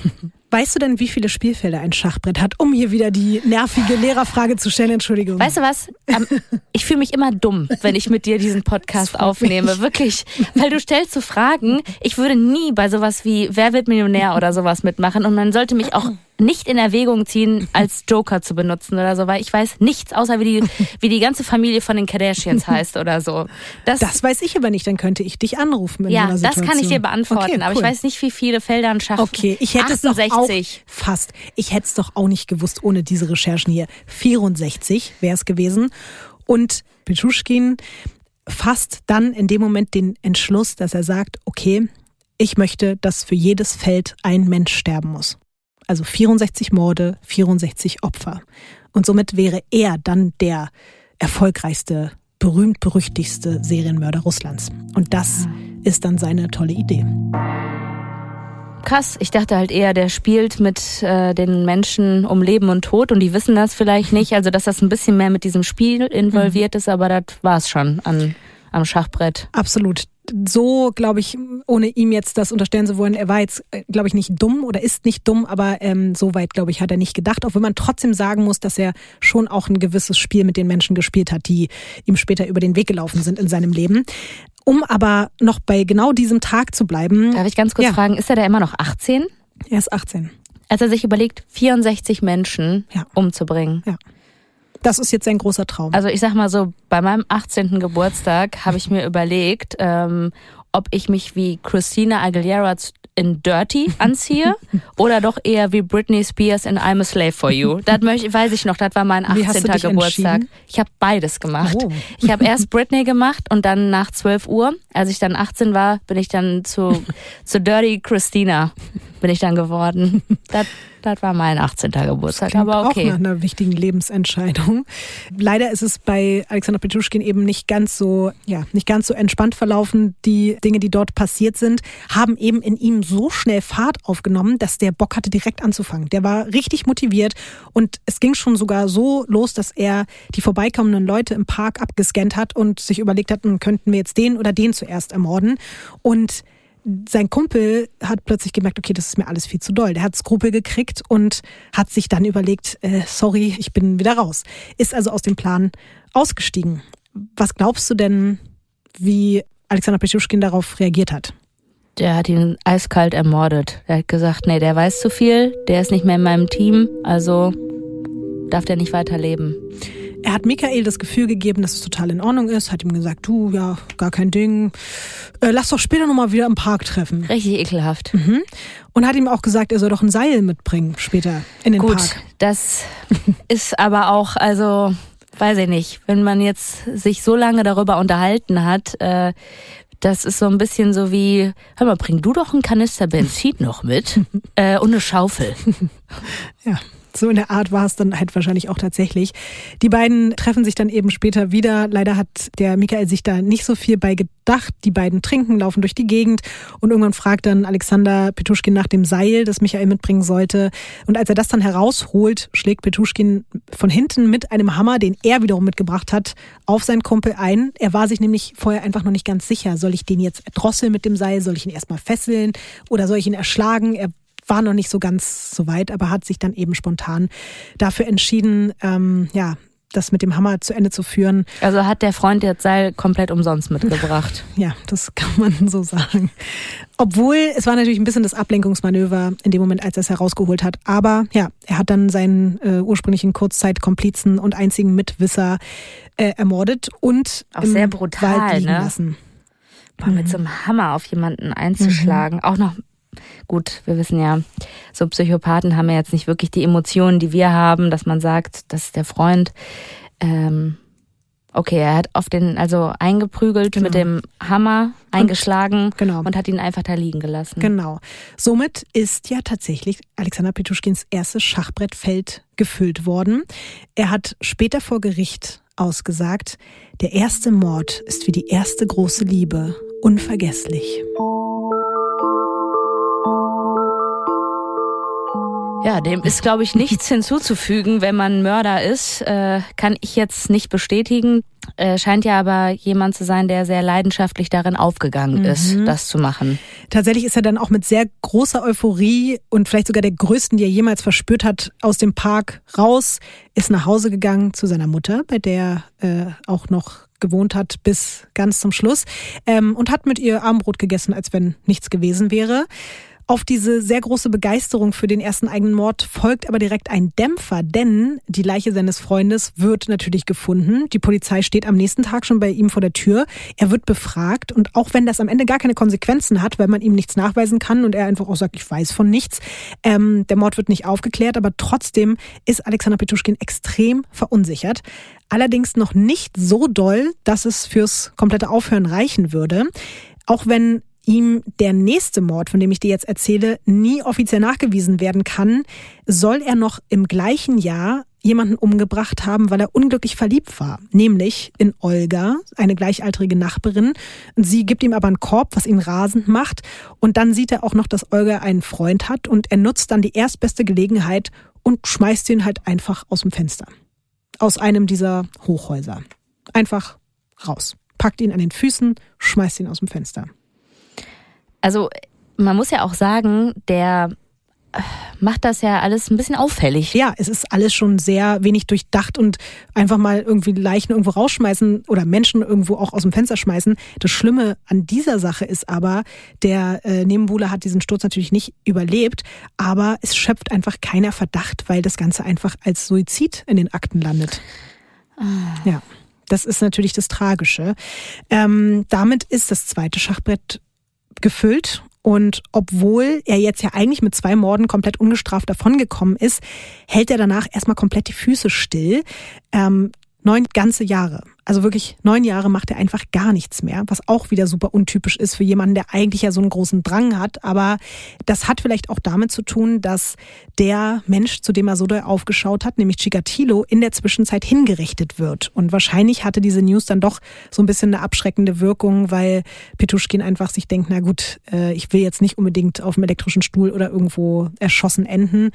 Weißt du denn, wie viele Spielfelder ein Schachbrett hat, um hier wieder die nervige Lehrerfrage zu stellen? Entschuldigung. Weißt du was? Ich fühle mich immer dumm, wenn ich mit dir diesen Podcast aufnehme. Mich. Wirklich. Weil du stellst so Fragen. Ich würde nie bei sowas wie Wer wird Millionär oder sowas mitmachen. Und man sollte mich auch nicht in Erwägung ziehen, als Joker zu benutzen oder so, weil ich weiß nichts, außer wie die, wie die ganze Familie von den Kardashians heißt oder so. Das, das weiß ich aber nicht, dann könnte ich dich anrufen. In ja, das kann ich dir beantworten, okay, cool. aber ich weiß nicht, wie viele Felder ein Schach Okay, ich hätte 68. es doch auch fast. Ich hätte es doch auch nicht gewusst ohne diese Recherchen hier. 64 wäre es gewesen. Und Petruschkin fasst dann in dem Moment den Entschluss, dass er sagt, okay, ich möchte, dass für jedes Feld ein Mensch sterben muss. Also 64 Morde, 64 Opfer. Und somit wäre er dann der erfolgreichste, berühmt-berüchtigste Serienmörder Russlands. Und das ist dann seine tolle Idee. Krass, ich dachte halt eher, der spielt mit äh, den Menschen um Leben und Tod und die wissen das vielleicht nicht. Also, dass das ein bisschen mehr mit diesem Spiel involviert mhm. ist, aber das war es schon an, am Schachbrett. Absolut so, glaube ich, ohne ihm jetzt das unterstellen zu wollen, er war jetzt, äh, glaube ich, nicht dumm oder ist nicht dumm, aber ähm, so weit, glaube ich, hat er nicht gedacht. Auch wenn man trotzdem sagen muss, dass er schon auch ein gewisses Spiel mit den Menschen gespielt hat, die ihm später über den Weg gelaufen sind in seinem Leben. Um aber noch bei genau diesem Tag zu bleiben. Darf ich ganz kurz ja. fragen, ist er da immer noch 18? Er ist 18. Als er sich überlegt, 64 Menschen ja. umzubringen. Ja. Das ist jetzt sein großer Traum. Also ich sag mal so, bei meinem 18. Geburtstag habe ich mir überlegt, ähm, ob ich mich wie Christina Aguilera in Dirty anziehe oder doch eher wie Britney Spears in I'm a Slave for You. Das möchte, weiß ich noch, das war mein 18. Geburtstag. Ich habe beides gemacht. Oh. Ich habe erst Britney gemacht und dann nach 12 Uhr, als ich dann 18 war, bin ich dann zu, zu Dirty Christina bin ich dann geworden. Das das war mein 18. Geburtstag, aber okay. Auch nach einer wichtigen Lebensentscheidung. Leider ist es bei Alexander Petruschkin eben nicht ganz so, ja, nicht ganz so entspannt verlaufen. Die Dinge, die dort passiert sind, haben eben in ihm so schnell Fahrt aufgenommen, dass der Bock hatte, direkt anzufangen. Der war richtig motiviert und es ging schon sogar so los, dass er die vorbeikommenden Leute im Park abgescannt hat und sich überlegt hat, hm, könnten wir jetzt den oder den zuerst ermorden. Und sein Kumpel hat plötzlich gemerkt, okay, das ist mir alles viel zu doll. Der hat Skrupel gekriegt und hat sich dann überlegt, äh, sorry, ich bin wieder raus. Ist also aus dem Plan ausgestiegen. Was glaubst du denn, wie Alexander Peschuschkin darauf reagiert hat? Der hat ihn eiskalt ermordet. Er hat gesagt, nee, der weiß zu viel, der ist nicht mehr in meinem Team, also darf der nicht weiterleben. Er hat Michael das Gefühl gegeben, dass es total in Ordnung ist, hat ihm gesagt, du, ja, gar kein Ding. Äh, lass doch später nochmal wieder im Park treffen. Richtig ekelhaft. Mhm. Und hat ihm auch gesagt, er soll doch ein Seil mitbringen später in den Gut, Park. Gut, das ist aber auch, also, weiß ich nicht, wenn man jetzt sich so lange darüber unterhalten hat, äh, Das ist so ein bisschen so wie, hör mal, bring du doch einen Kanister Benzin noch mit äh, und eine Schaufel. Ja, so in der Art war es dann halt wahrscheinlich auch tatsächlich. Die beiden treffen sich dann eben später wieder. Leider hat der Michael sich da nicht so viel bei gedacht. Die beiden trinken, laufen durch die Gegend und irgendwann fragt dann Alexander Petuschkin nach dem Seil, das Michael mitbringen sollte. Und als er das dann herausholt, schlägt Petuschkin von hinten mit einem Hammer, den er wiederum mitgebracht hat, auf seinen Kumpel ein. Er war sich nämlich vorher einfach noch nicht ganz sicher. Soll ich den jetzt erdrosseln mit dem Seil? Soll ich ihn erstmal fesseln? Oder soll ich ihn erschlagen? Er war noch nicht so ganz so weit, aber hat sich dann eben spontan dafür entschieden, ähm, ja, das mit dem Hammer zu Ende zu führen. Also hat der Freund jetzt Seil komplett umsonst mitgebracht. Ja, das kann man so sagen. Obwohl, es war natürlich ein bisschen das Ablenkungsmanöver in dem Moment, als er es herausgeholt hat. Aber ja, er hat dann seinen äh, ursprünglichen Kurzzeitkomplizen und einzigen Mitwisser äh, ermordet und auch sehr brutal, Wald liegen ne? lassen. Boah, mit so einem Hammer auf jemanden einzuschlagen. Auch noch, gut, wir wissen ja, so Psychopathen haben ja jetzt nicht wirklich die Emotionen, die wir haben, dass man sagt, das ist der Freund. Ähm, okay, er hat auf den, also eingeprügelt Genau. mit dem Hammer, eingeschlagen genau. und hat ihn einfach da liegen gelassen. Genau. Somit ist ja tatsächlich Alexander Petuschkins erstes Schachbrettfeld gefüllt worden. Er hat später vor Gericht ausgesagt, der erste Mord ist wie die erste große Liebe, unvergesslich. Ja, dem ist, glaube ich, nichts hinzuzufügen, wenn man Mörder ist. Äh, kann ich jetzt nicht bestätigen. Äh, scheint ja aber jemand zu sein, der sehr leidenschaftlich darin aufgegangen ist, das zu machen. Tatsächlich ist er dann auch mit sehr großer Euphorie und vielleicht sogar der größten, die er jemals verspürt hat, aus dem Park raus, ist nach Hause gegangen zu seiner Mutter, bei der er äh, auch noch gewohnt hat bis ganz zum Schluss ähm, und hat mit ihr Abendbrot gegessen, als wenn nichts gewesen wäre. Auf diese sehr große Begeisterung für den ersten eigenen Mord folgt aber direkt ein Dämpfer, denn die Leiche seines Freundes wird natürlich gefunden. Die Polizei steht am nächsten Tag schon bei ihm vor der Tür. Er wird befragt und auch wenn das am Ende gar keine Konsequenzen hat, weil man ihm nichts nachweisen kann und er einfach auch sagt, ich weiß von nichts, ähm, der Mord wird nicht aufgeklärt, aber trotzdem ist Alexander Petuschkin extrem verunsichert. Allerdings noch nicht so doll, dass es fürs komplette Aufhören reichen würde. Auch wenn ihm der nächste Mord, von dem ich dir jetzt erzähle, nie offiziell nachgewiesen werden kann, soll er noch im gleichen Jahr jemanden umgebracht haben, weil er unglücklich verliebt war, nämlich in Olga, eine gleichaltrige Nachbarin. Sie gibt ihm aber einen Korb, was ihn rasend macht. Und dann sieht er auch noch, dass Olga einen Freund hat und er nutzt dann die erstbeste Gelegenheit und schmeißt ihn halt einfach aus dem Fenster. Aus einem dieser Hochhäuser. Einfach raus. Packt ihn an den Füßen, schmeißt ihn aus dem Fenster. Also man muss ja auch sagen, der äh, macht das ja alles ein bisschen auffällig. Ja, es ist alles schon sehr wenig durchdacht und einfach mal irgendwie Leichen irgendwo rausschmeißen oder Menschen irgendwo auch aus dem Fenster schmeißen. Das Schlimme an dieser Sache ist aber, der äh, Nebenbuhler hat diesen Sturz natürlich nicht überlebt, aber es schöpft einfach keiner Verdacht, weil das Ganze einfach als Suizid in den Akten landet. Ja. Das ist natürlich das Tragische. Ähm, damit ist das zweite Schachbrett gefüllt. Und obwohl er jetzt ja eigentlich mit zwei Morden komplett ungestraft davongekommen ist, hält er danach erstmal komplett die Füße still. Ähm, neun ganze Jahre. Also wirklich neun Jahre macht er einfach gar nichts mehr, was auch wieder super untypisch ist für jemanden, der eigentlich ja so einen großen Drang hat. Aber das hat vielleicht auch damit zu tun, dass der Mensch, zu dem er so doll aufgeschaut hat, nämlich Chikatilo, in der Zwischenzeit hingerichtet wird. Und wahrscheinlich hatte diese News dann doch so ein bisschen eine abschreckende Wirkung, weil Petuschkin einfach sich denkt, na gut, äh, ich will jetzt nicht unbedingt auf dem elektrischen Stuhl oder irgendwo erschossen enden.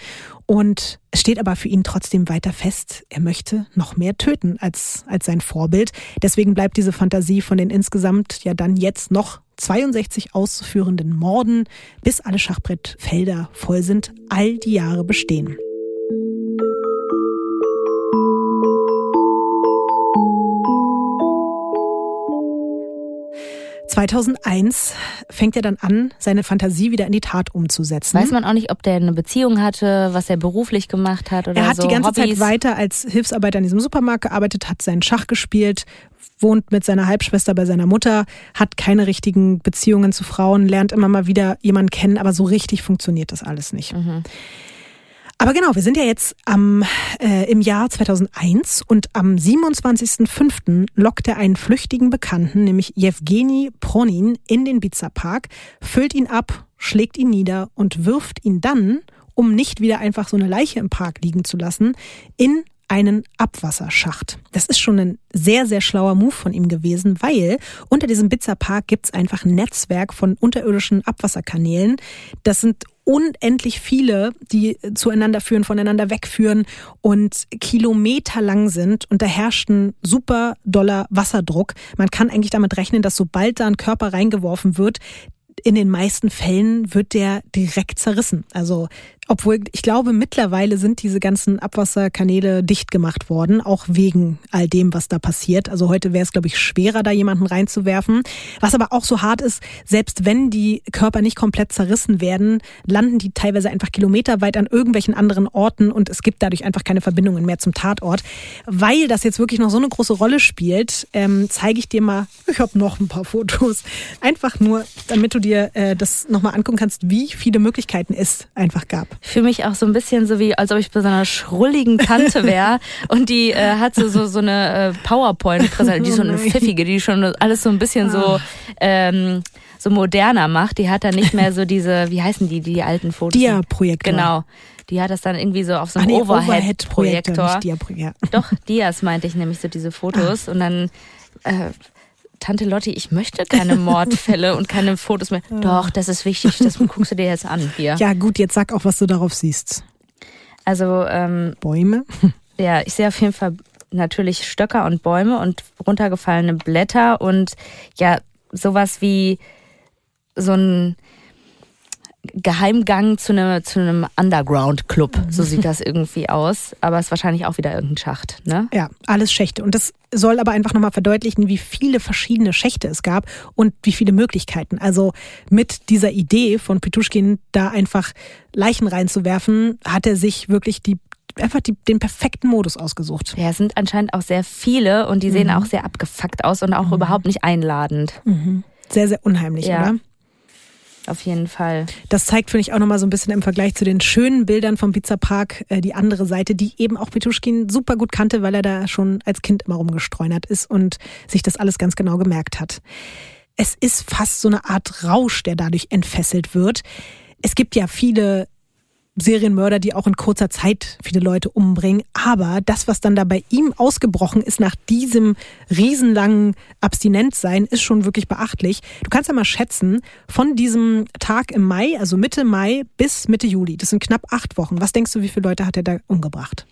Und es steht aber für ihn trotzdem weiter fest, er möchte noch mehr töten als, als sein Vorbild. Deswegen bleibt diese Fantasie von den insgesamt ja dann jetzt noch 62 auszuführenden Morden, bis alle Schachbrettfelder voll sind, all die Jahre bestehen. ...2001 fängt er dann an, seine Fantasie wieder in die Tat umzusetzen. Weiß man auch nicht, ob der eine Beziehung hatte, was er beruflich gemacht hat oder Er hat so. die ganze Hobbys. Zeit weiter als Hilfsarbeiter in diesem Supermarkt gearbeitet, hat seinen Schach gespielt, wohnt mit seiner Halbschwester bei seiner Mutter, hat keine richtigen Beziehungen zu Frauen, lernt immer mal wieder jemanden kennen, aber so richtig funktioniert das alles nicht. Aber genau, wir sind ja jetzt am, äh, im Jahr 2001 und am 27.05. lockt er einen flüchtigen Bekannten, nämlich Jewgeni Pronin, in den Bizarpark, füllt ihn ab, schlägt ihn nieder und wirft ihn dann, um nicht wieder einfach so eine Leiche im Park liegen zu lassen, in einen Abwasserschacht. Das ist schon ein sehr, sehr schlauer Move von ihm gewesen, weil unter diesem Bizarpark gibt es einfach ein Netzwerk von unterirdischen Abwasserkanälen. Das sind unendlich viele, die zueinander führen, voneinander wegführen und kilometerlang sind und da herrscht ein super doller Wasserdruck. Man kann eigentlich damit rechnen, dass sobald da ein Körper reingeworfen wird, in den meisten Fällen wird der direkt zerrissen. Also obwohl ich glaube, mittlerweile sind diese ganzen Abwasserkanäle dicht gemacht worden, auch wegen all dem, was da passiert. Also heute wäre es, glaube ich, schwerer, da jemanden reinzuwerfen. Was aber auch so hart ist, selbst wenn die Körper nicht komplett zerrissen werden, landen die teilweise einfach kilometerweit an irgendwelchen anderen Orten und es gibt dadurch einfach keine Verbindungen mehr zum Tatort. Weil das jetzt wirklich noch so eine große Rolle spielt, ähm, zeige ich dir mal, ich habe noch ein paar Fotos. Einfach nur, damit du dir äh, das nochmal angucken kannst, wie viele Möglichkeiten es einfach gab fühle mich auch so ein bisschen so wie, als ob ich bei so einer schrulligen Tante wäre und die äh, hat so, so, so eine äh, PowerPoint-Präsentation, die ist so eine pfiffige, die schon alles so ein bisschen so, ah. ähm, so moderner macht. Die hat dann nicht mehr so diese, wie heißen die, die alten Fotos? Dia-Projektor. Genau. Die hat das dann irgendwie so auf so einem nee, Overhead-Projektor. Overhead Doch, Dias meinte ich nämlich so diese Fotos. Ah. Und dann äh, Tante Lotti, ich möchte keine Mordfälle und keine Fotos mehr. Doch, das ist wichtig, das guckst du dir jetzt an hier. Ja gut, jetzt sag auch, was du darauf siehst. Also ähm, Bäume? Ja, ich sehe auf jeden Fall natürlich Stöcker und Bäume und runtergefallene Blätter und ja, sowas wie so ein Geheimgang zu einem, zu einem Underground-Club. So sieht das irgendwie aus. Aber es ist wahrscheinlich auch wieder irgendein Schacht, ne? Ja, alles Schächte. Und das soll aber einfach nochmal verdeutlichen, wie viele verschiedene Schächte es gab und wie viele Möglichkeiten. Also mit dieser Idee von Petuschkin, da einfach Leichen reinzuwerfen, hat er sich wirklich die einfach die, den perfekten Modus ausgesucht. Ja, es sind anscheinend auch sehr viele und die sehen mhm. auch sehr abgefuckt aus und auch mhm. überhaupt nicht einladend. Mhm. Sehr, sehr unheimlich, ja. oder? Auf jeden Fall. Das zeigt, finde ich, auch nochmal so ein bisschen im Vergleich zu den schönen Bildern vom Pizza Park äh, die andere Seite, die eben auch Petuschkin super gut kannte, weil er da schon als Kind immer rumgestreunert ist und sich das alles ganz genau gemerkt hat. Es ist fast so eine Art Rausch, der dadurch entfesselt wird. Es gibt ja viele Serienmörder, die auch in kurzer Zeit viele Leute umbringen. Aber das, was dann da bei ihm ausgebrochen ist nach diesem riesenlangen Abstinenzsein, ist schon wirklich beachtlich. Du kannst ja mal schätzen, von diesem Tag im Mai, also Mitte Mai bis Mitte Juli, das sind knapp acht Wochen. Was denkst du, wie viele Leute hat er da umgebracht?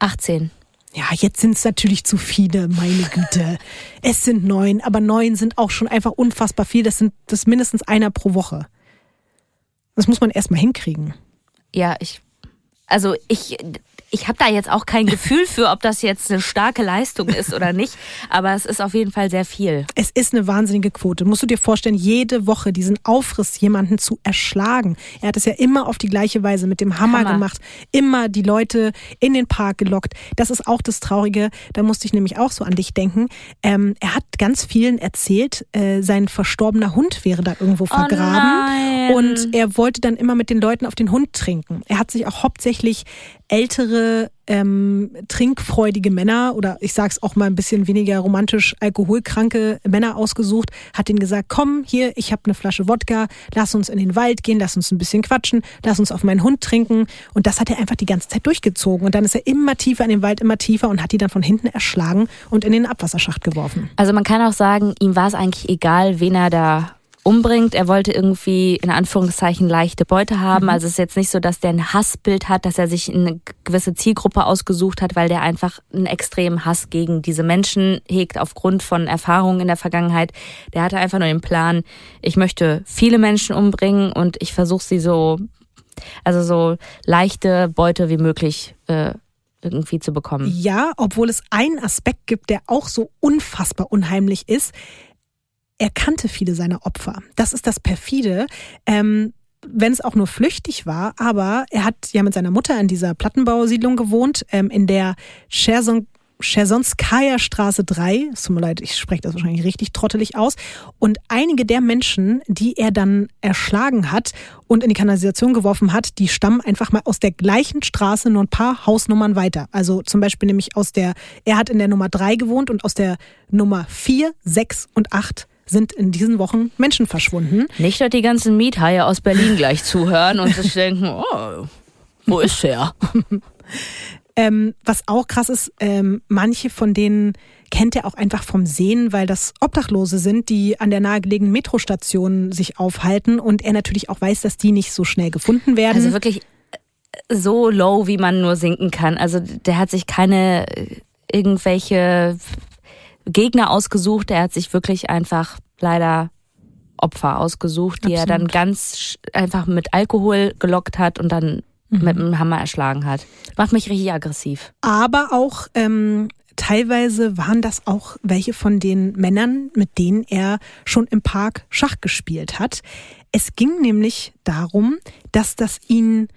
18. Ja, jetzt sind es natürlich zu viele, meine Güte. es sind neun, aber neun sind auch schon einfach unfassbar viel. Das sind das mindestens einer pro Woche. Das muss man erstmal hinkriegen ja, ich, also ich, ich habe da jetzt auch kein Gefühl für, ob das jetzt eine starke Leistung ist oder nicht, aber es ist auf jeden Fall sehr viel. Es ist eine wahnsinnige Quote. Musst du dir vorstellen, jede Woche diesen Aufriss, jemanden zu erschlagen. Er hat es ja immer auf die gleiche Weise mit dem Hammer, Hammer, gemacht, immer die Leute in den Park gelockt. Das ist auch das Traurige. Da musste ich nämlich auch so an dich denken. Ähm, er hat ganz vielen erzählt, äh, sein verstorbener Hund wäre da irgendwo oh vergraben. Oh und er wollte dann immer mit den Leuten auf den Hund trinken. Er hat sich auch hauptsächlich ältere ähm, trinkfreudige Männer oder ich sag's auch mal ein bisschen weniger romantisch alkoholkranke Männer ausgesucht, hat ihnen gesagt, komm hier, ich habe eine Flasche Wodka, lass uns in den Wald gehen, lass uns ein bisschen quatschen, lass uns auf meinen Hund trinken und das hat er einfach die ganze Zeit durchgezogen und dann ist er immer tiefer in den Wald, immer tiefer und hat die dann von hinten erschlagen und in den Abwasserschacht geworfen. Also man kann auch sagen, ihm war es eigentlich egal, wen er da umbringt. Er wollte irgendwie in Anführungszeichen leichte Beute haben. Mhm. Also es ist jetzt nicht so, dass der ein Hassbild hat, dass er sich eine gewisse Zielgruppe ausgesucht hat, weil der einfach einen extremen Hass gegen diese Menschen hegt aufgrund von Erfahrungen in der Vergangenheit. Der hatte einfach nur den Plan, ich möchte viele Menschen umbringen und ich versuche sie so, also so leichte Beute wie möglich äh, irgendwie zu bekommen. Ja, obwohl es einen Aspekt gibt, der auch so unfassbar unheimlich ist er kannte viele seiner Opfer. Das ist das perfide. Ähm, wenn es auch nur flüchtig war, aber er hat ja mit seiner Mutter in dieser Plattenbausiedlung gewohnt, ähm, in der Chersonskaya Straße 3. Es tut mir leid, ich spreche das wahrscheinlich richtig trottelig aus. Und einige der Menschen, die er dann erschlagen hat und in die Kanalisation geworfen hat, die stammen einfach mal aus der gleichen Straße, nur ein paar Hausnummern weiter. Also zum Beispiel nämlich aus der, er hat in der Nummer 3 gewohnt und aus der Nummer 4, 6 und 8 sind in diesen Wochen Menschen verschwunden. Nicht, dass die ganzen Miethaie aus Berlin gleich zuhören und sich denken, oh, wo ist er? Ähm, was auch krass ist, ähm, manche von denen kennt er auch einfach vom Sehen, weil das Obdachlose sind, die an der nahegelegenen Metrostation sich aufhalten und er natürlich auch weiß, dass die nicht so schnell gefunden werden. Also wirklich so low, wie man nur sinken kann. Also der hat sich keine äh, irgendwelche Gegner ausgesucht, er hat sich wirklich einfach leider Opfer ausgesucht, die Absolut. er dann ganz einfach mit Alkohol gelockt hat und dann mhm. mit dem Hammer erschlagen hat. Macht mich richtig aggressiv. Aber auch ähm, teilweise waren das auch welche von den Männern, mit denen er schon im Park Schach gespielt hat. Es ging nämlich darum, dass das ihn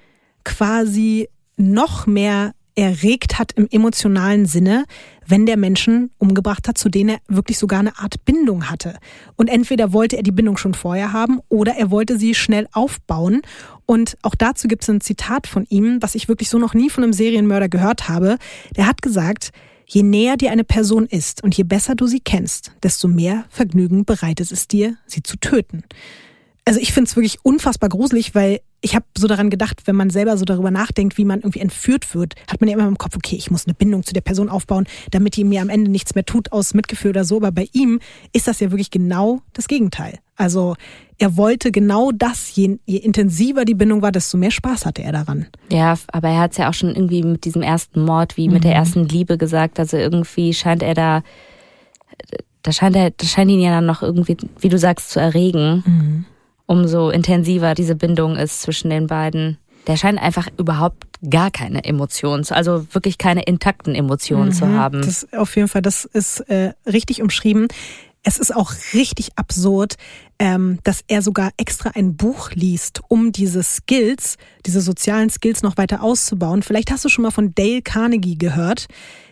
quasi noch mehr erregt hat im emotionalen Sinne, wenn der Menschen umgebracht hat, zu denen er wirklich sogar eine Art Bindung hatte. Und entweder wollte er die Bindung schon vorher haben oder er wollte sie schnell aufbauen. Und auch dazu gibt es ein Zitat von ihm, was ich wirklich so noch nie von einem Serienmörder gehört habe. Der hat gesagt, je näher dir eine Person ist und je besser du sie kennst, desto mehr Vergnügen bereitet es dir, sie zu töten. Also ich finde es wirklich unfassbar gruselig, weil ich habe so daran gedacht, wenn man selber so darüber nachdenkt, wie man irgendwie entführt wird, hat man ja immer im Kopf, okay, ich muss eine Bindung zu der Person aufbauen, damit die mir am Ende nichts mehr tut aus Mitgefühl oder so. Aber bei ihm ist das ja wirklich genau das Gegenteil. Also er wollte genau das, je, je intensiver die Bindung war, desto mehr Spaß hatte er daran. Ja, aber er hat es ja auch schon irgendwie mit diesem ersten Mord, wie mhm. mit der mhm. ersten Liebe gesagt. Also irgendwie scheint er da, da scheint er, das scheint ihn ja dann noch irgendwie, wie du sagst, zu erregen. Mhm umso intensiver diese Bindung ist zwischen den beiden. Der scheint einfach überhaupt gar keine Emotionen, also wirklich keine intakten Emotionen mhm, zu haben. Das auf jeden Fall, das ist äh, richtig umschrieben. Es ist auch richtig absurd, ähm, dass er sogar extra ein Buch liest, um diese Skills, diese sozialen Skills noch weiter auszubauen. Vielleicht hast du schon mal von Dale Carnegie gehört.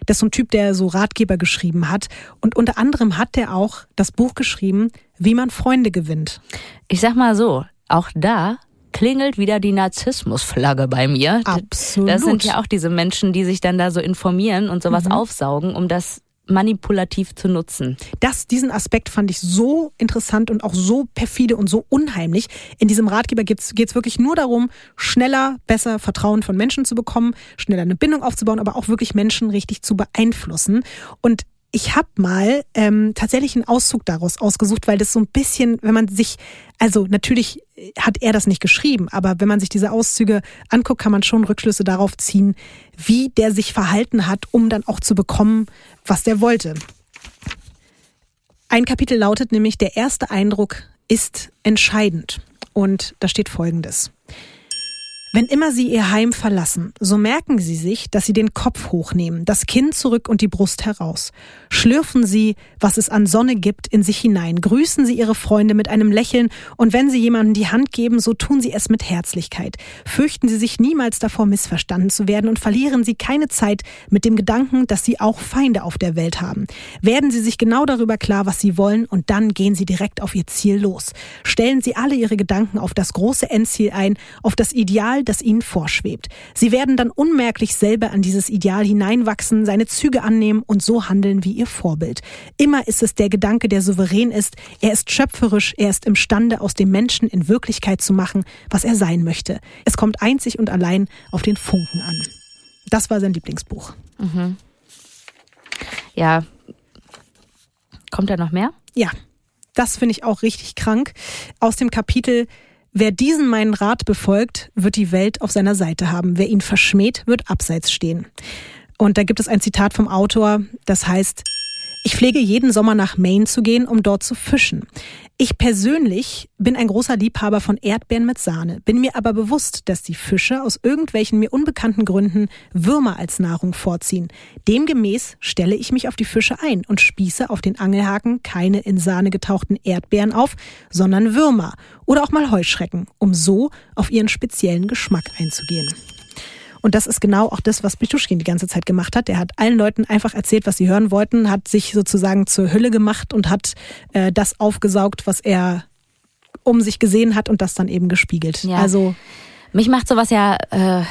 Das ist so ein Typ, der so Ratgeber geschrieben hat. Und unter anderem hat der auch das Buch geschrieben, wie man Freunde gewinnt. Ich sag mal so, auch da klingelt wieder die Narzissmusflagge bei mir. Absolut. Das sind ja auch diese Menschen, die sich dann da so informieren und sowas mhm. aufsaugen, um das manipulativ zu nutzen. Das, diesen Aspekt fand ich so interessant und auch so perfide und so unheimlich. In diesem Ratgeber geht es wirklich nur darum, schneller, besser Vertrauen von Menschen zu bekommen, schneller eine Bindung aufzubauen, aber auch wirklich Menschen richtig zu beeinflussen. Und ich habe mal ähm, tatsächlich einen Auszug daraus ausgesucht, weil das so ein bisschen, wenn man sich, also natürlich hat er das nicht geschrieben, aber wenn man sich diese Auszüge anguckt, kann man schon Rückschlüsse darauf ziehen, wie der sich verhalten hat, um dann auch zu bekommen, was der wollte. Ein Kapitel lautet nämlich, der erste Eindruck ist entscheidend. Und da steht Folgendes. Wenn immer Sie Ihr Heim verlassen, so merken Sie sich, dass Sie den Kopf hochnehmen, das Kinn zurück und die Brust heraus. Schlürfen Sie, was es an Sonne gibt, in sich hinein. Grüßen Sie Ihre Freunde mit einem Lächeln und wenn Sie jemandem die Hand geben, so tun Sie es mit Herzlichkeit. Fürchten Sie sich niemals davor, missverstanden zu werden und verlieren Sie keine Zeit mit dem Gedanken, dass Sie auch Feinde auf der Welt haben. Werden Sie sich genau darüber klar, was Sie wollen und dann gehen Sie direkt auf Ihr Ziel los. Stellen Sie alle Ihre Gedanken auf das große Endziel ein, auf das Ideal, das ihnen vorschwebt. Sie werden dann unmerklich selber an dieses Ideal hineinwachsen, seine Züge annehmen und so handeln wie ihr Vorbild. Immer ist es der Gedanke, der souverän ist. Er ist schöpferisch, er ist imstande, aus dem Menschen in Wirklichkeit zu machen, was er sein möchte. Es kommt einzig und allein auf den Funken an. Das war sein Lieblingsbuch. Mhm. Ja. Kommt da noch mehr? Ja. Das finde ich auch richtig krank. Aus dem Kapitel Wer diesen meinen Rat befolgt, wird die Welt auf seiner Seite haben. Wer ihn verschmäht, wird abseits stehen. Und da gibt es ein Zitat vom Autor, das heißt, ich pflege jeden Sommer nach Maine zu gehen, um dort zu fischen. Ich persönlich bin ein großer Liebhaber von Erdbeeren mit Sahne, bin mir aber bewusst, dass die Fische aus irgendwelchen mir unbekannten Gründen Würmer als Nahrung vorziehen. Demgemäß stelle ich mich auf die Fische ein und spieße auf den Angelhaken keine in Sahne getauchten Erdbeeren auf, sondern Würmer oder auch mal Heuschrecken, um so auf ihren speziellen Geschmack einzugehen. Und das ist genau auch das, was Pituschkin die ganze Zeit gemacht hat. Der hat allen Leuten einfach erzählt, was sie hören wollten, hat sich sozusagen zur Hülle gemacht und hat äh, das aufgesaugt, was er um sich gesehen hat und das dann eben gespiegelt. Ja. Also Mich macht sowas ja äh,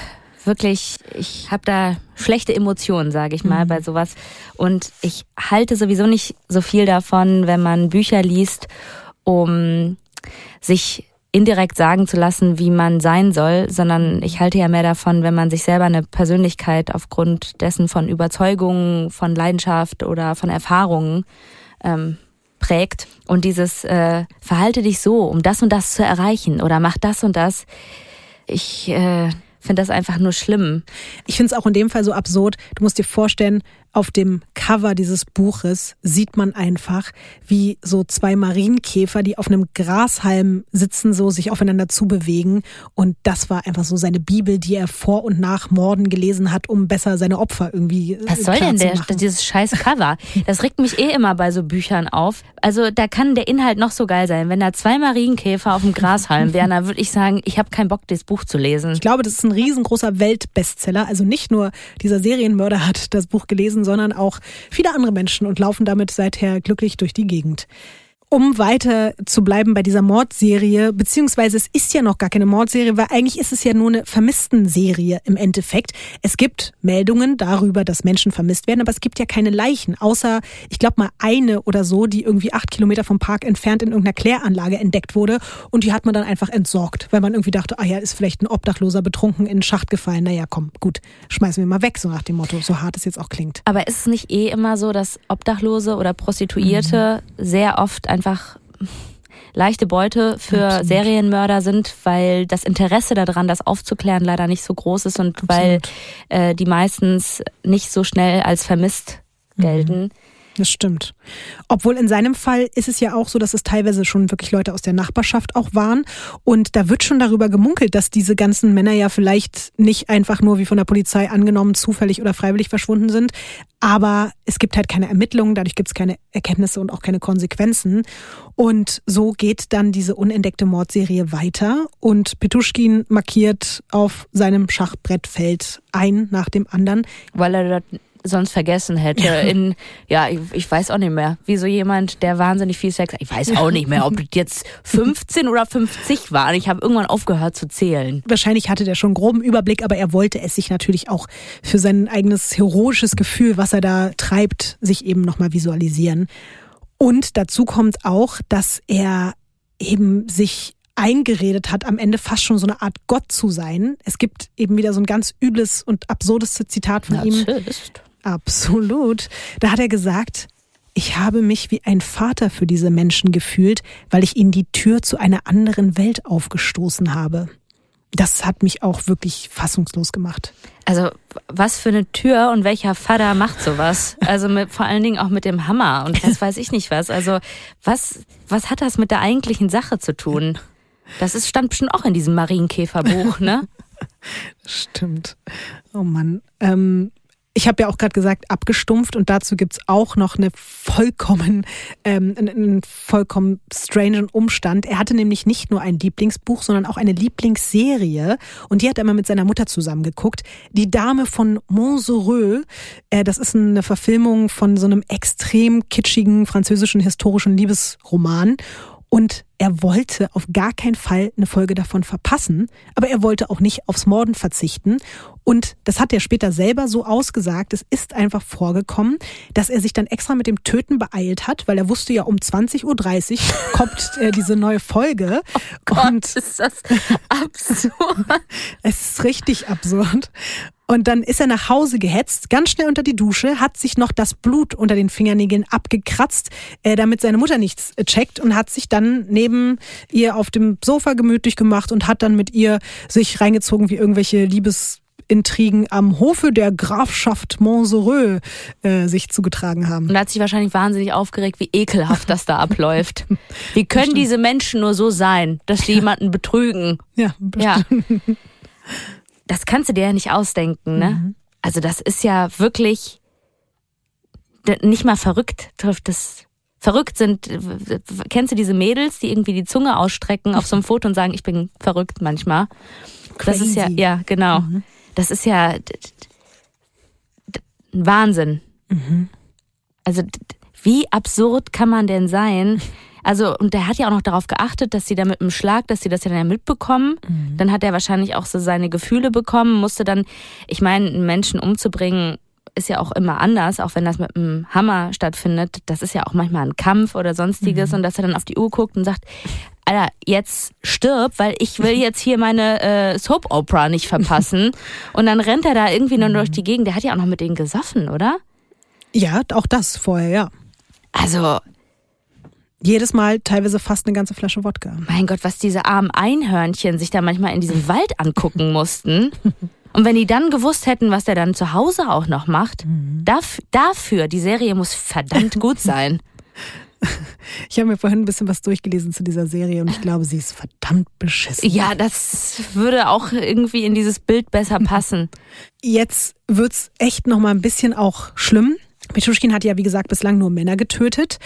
wirklich, ich habe da schlechte Emotionen, sage ich mal, bei sowas. Und ich halte sowieso nicht so viel davon, wenn man Bücher liest, um sich indirekt sagen zu lassen, wie man sein soll, sondern ich halte ja mehr davon, wenn man sich selber eine Persönlichkeit aufgrund dessen von Überzeugungen, von Leidenschaft oder von Erfahrungen ähm, prägt und dieses äh, verhalte dich so, um das und das zu erreichen oder mach das und das. Ich äh, finde das einfach nur schlimm. Ich finde es auch in dem Fall so absurd. Du musst dir vorstellen, auf dem Cover dieses Buches sieht man einfach, wie so zwei Marienkäfer, die auf einem Grashalm sitzen, so sich aufeinander zubewegen. Und das war einfach so seine Bibel, die er vor und nach Morden gelesen hat, um besser seine Opfer irgendwie. äh, Was soll denn der, dieses scheiß Cover? Das regt mich eh immer bei so Büchern auf. Also da kann der Inhalt noch so geil sein. Wenn da zwei Marienkäfer auf dem Grashalm wären, dann würde ich sagen, ich habe keinen Bock, das Buch zu lesen. Ich glaube, das ist ein riesengroßer Weltbestseller. Also nicht nur dieser Serienmörder hat das Buch gelesen, sondern auch viele andere Menschen und laufen damit seither glücklich durch die Gegend. Um weiter zu bleiben bei dieser Mordserie, beziehungsweise es ist ja noch gar keine Mordserie, weil eigentlich ist es ja nur eine Vermisstenserie im Endeffekt. Es gibt Meldungen darüber, dass Menschen vermisst werden, aber es gibt ja keine Leichen, außer, ich glaube mal eine oder so, die irgendwie acht Kilometer vom Park entfernt in irgendeiner Kläranlage entdeckt wurde und die hat man dann einfach entsorgt, weil man irgendwie dachte, ah ja, ist vielleicht ein Obdachloser betrunken in den Schacht gefallen. Naja, komm, gut, schmeißen wir mal weg, so nach dem Motto, so hart es jetzt auch klingt. Aber ist es nicht eh immer so, dass Obdachlose oder Prostituierte sehr oft einfach leichte Beute für Absolut. Serienmörder sind, weil das Interesse daran, das aufzuklären, leider nicht so groß ist und weil äh, die meistens nicht so schnell als vermisst gelten. Das stimmt. Obwohl in seinem Fall ist es ja auch so, dass es teilweise schon wirklich Leute aus der Nachbarschaft auch waren. Und da wird schon darüber gemunkelt, dass diese ganzen Männer ja vielleicht nicht einfach nur wie von der Polizei angenommen zufällig oder freiwillig verschwunden sind. Aber es gibt halt keine Ermittlungen, dadurch gibt es keine Erkenntnisse und auch keine Konsequenzen. Und so geht dann diese unentdeckte Mordserie weiter. Und Petuschkin markiert auf seinem Schachbrettfeld ein nach dem anderen. weil er das sonst vergessen hätte. In, ja, ich, ich weiß auch nicht mehr. Wie so jemand, der wahnsinnig viel Sex hat. Ich weiß auch nicht mehr, ob das jetzt 15 oder 50 waren. Ich habe irgendwann aufgehört zu zählen. Wahrscheinlich hatte der schon einen groben Überblick, aber er wollte es sich natürlich auch für sein eigenes heroisches Gefühl, was er da treibt, sich eben nochmal visualisieren. Und dazu kommt auch, dass er eben sich eingeredet hat, am Ende fast schon so eine Art Gott zu sein. Es gibt eben wieder so ein ganz übles und absurdes Zitat von ihm. Absolut. Da hat er gesagt, ich habe mich wie ein Vater für diese Menschen gefühlt, weil ich ihnen die Tür zu einer anderen Welt aufgestoßen habe. Das hat mich auch wirklich fassungslos gemacht. Also, was für eine Tür und welcher Vater macht sowas? Also mit, vor allen Dingen auch mit dem Hammer und was weiß ich nicht was. Also, was, was hat das mit der eigentlichen Sache zu tun? Das ist, stand bestimmt auch in diesem Marienkäferbuch, ne? Stimmt. Oh Mann. Ähm, ich habe ja auch gerade gesagt, abgestumpft und dazu gibt's auch noch eine vollkommen, ähm, einen, vollkommen strangen Umstand. Er hatte nämlich nicht nur ein Lieblingsbuch, sondern auch eine Lieblingsserie und die hat er immer mit seiner Mutter zusammengeguckt. Die Dame von Montserrat, äh, das ist eine Verfilmung von so einem extrem kitschigen französischen historischen Liebesroman und er wollte auf gar keinen Fall eine Folge davon verpassen, aber er wollte auch nicht aufs Morden verzichten. Und das hat er später selber so ausgesagt. Es ist einfach vorgekommen, dass er sich dann extra mit dem Töten beeilt hat, weil er wusste ja, um 20.30 Uhr kommt äh, diese neue Folge. Gott, ist das absurd. Es ist richtig absurd. Und dann ist er nach Hause gehetzt, ganz schnell unter die Dusche, hat sich noch das Blut unter den Fingernägeln abgekratzt, äh, damit seine Mutter nichts äh, checkt und hat sich dann neben ihr auf dem Sofa gemütlich gemacht und hat dann mit ihr sich reingezogen wie irgendwelche Liebesintrigen am Hofe der Grafschaft Montserrat äh, sich zugetragen haben. Und hat sich wahrscheinlich wahnsinnig aufgeregt, wie ekelhaft das da abläuft. Wie können diese Menschen nur so sein, dass sie jemanden betrügen? Ja, Ja. Das kannst du dir ja nicht ausdenken, ne? Also das ist ja wirklich nicht mal verrückt trifft es. Verrückt sind, kennst du diese Mädels, die irgendwie die Zunge ausstrecken auf so einem Foto und sagen, ich bin verrückt manchmal? Das ist ja, Crazy. ja, genau. Das ist ja Wahnsinn. Also d- d- wie absurd kann man denn sein? Also, und der hat ja auch noch darauf geachtet, dass sie da mit dem Schlag, dass sie das ja dann ja mitbekommen. Dann hat er wahrscheinlich auch so seine Gefühle bekommen, musste dann, ich meine, einen Menschen umzubringen, ist ja auch immer anders, auch wenn das mit einem Hammer stattfindet. Das ist ja auch manchmal ein Kampf oder sonstiges. Und dass er dann auf die Uhr guckt und sagt, Alter, jetzt stirb, weil ich will jetzt hier meine äh, Soap Opera nicht verpassen. und dann rennt er da irgendwie nur durch die Gegend. Der hat ja auch noch mit denen gesoffen, oder? Ja, auch das vorher, ja. Also, Jedes Mal teilweise fast eine ganze Flasche Wodka. mein Gott, was diese armen Einhörnchen sich da manchmal in diesem Wald angucken mussten. Und wenn die dann gewusst hätten, was der dann zu Hause auch noch macht, darf, dafür, die Serie muss verdammt gut sein. Ich habe mir vorhin ein bisschen was durchgelesen zu dieser Serie und ich glaube, sie ist verdammt beschissen. Ja, das würde auch irgendwie in dieses Bild besser passen. Jetzt wird's echt noch mal ein bisschen auch schlimm. Petruschkin hat ja, wie gesagt, bislang nur Männer getötet.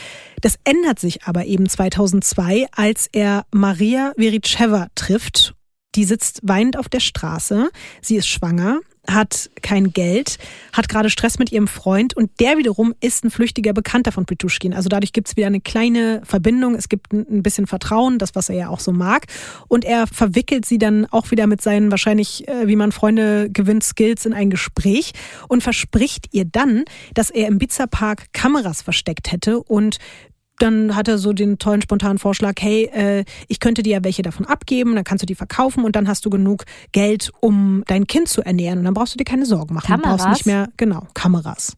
Das ändert sich aber eben 2002, als er Maria Veritscheva trifft. Die sitzt weinend auf der Straße. Sie ist schwanger, hat kein Geld, hat gerade Stress mit ihrem Freund und der wiederum ist ein flüchtiger Bekannter von Petruschkin. Also dadurch gibt's wieder eine kleine Verbindung. Es gibt ein bisschen Vertrauen, das, was er ja auch so mag. Und er verwickelt sie dann auch wieder mit seinen wahrscheinlich, äh, wie man Freunde gewinnt, Skills in ein Gespräch und verspricht ihr dann, dass er im Ibiza Park Kameras versteckt hätte und dann hat er so den tollen spontanen Vorschlag, hey, äh, ich könnte dir ja welche davon abgeben, dann kannst du die verkaufen und dann hast du genug Geld, um dein Kind zu ernähren und dann brauchst du dir keine Sorgen machen. Du brauchst Kameras? nicht mehr, genau, Kameras.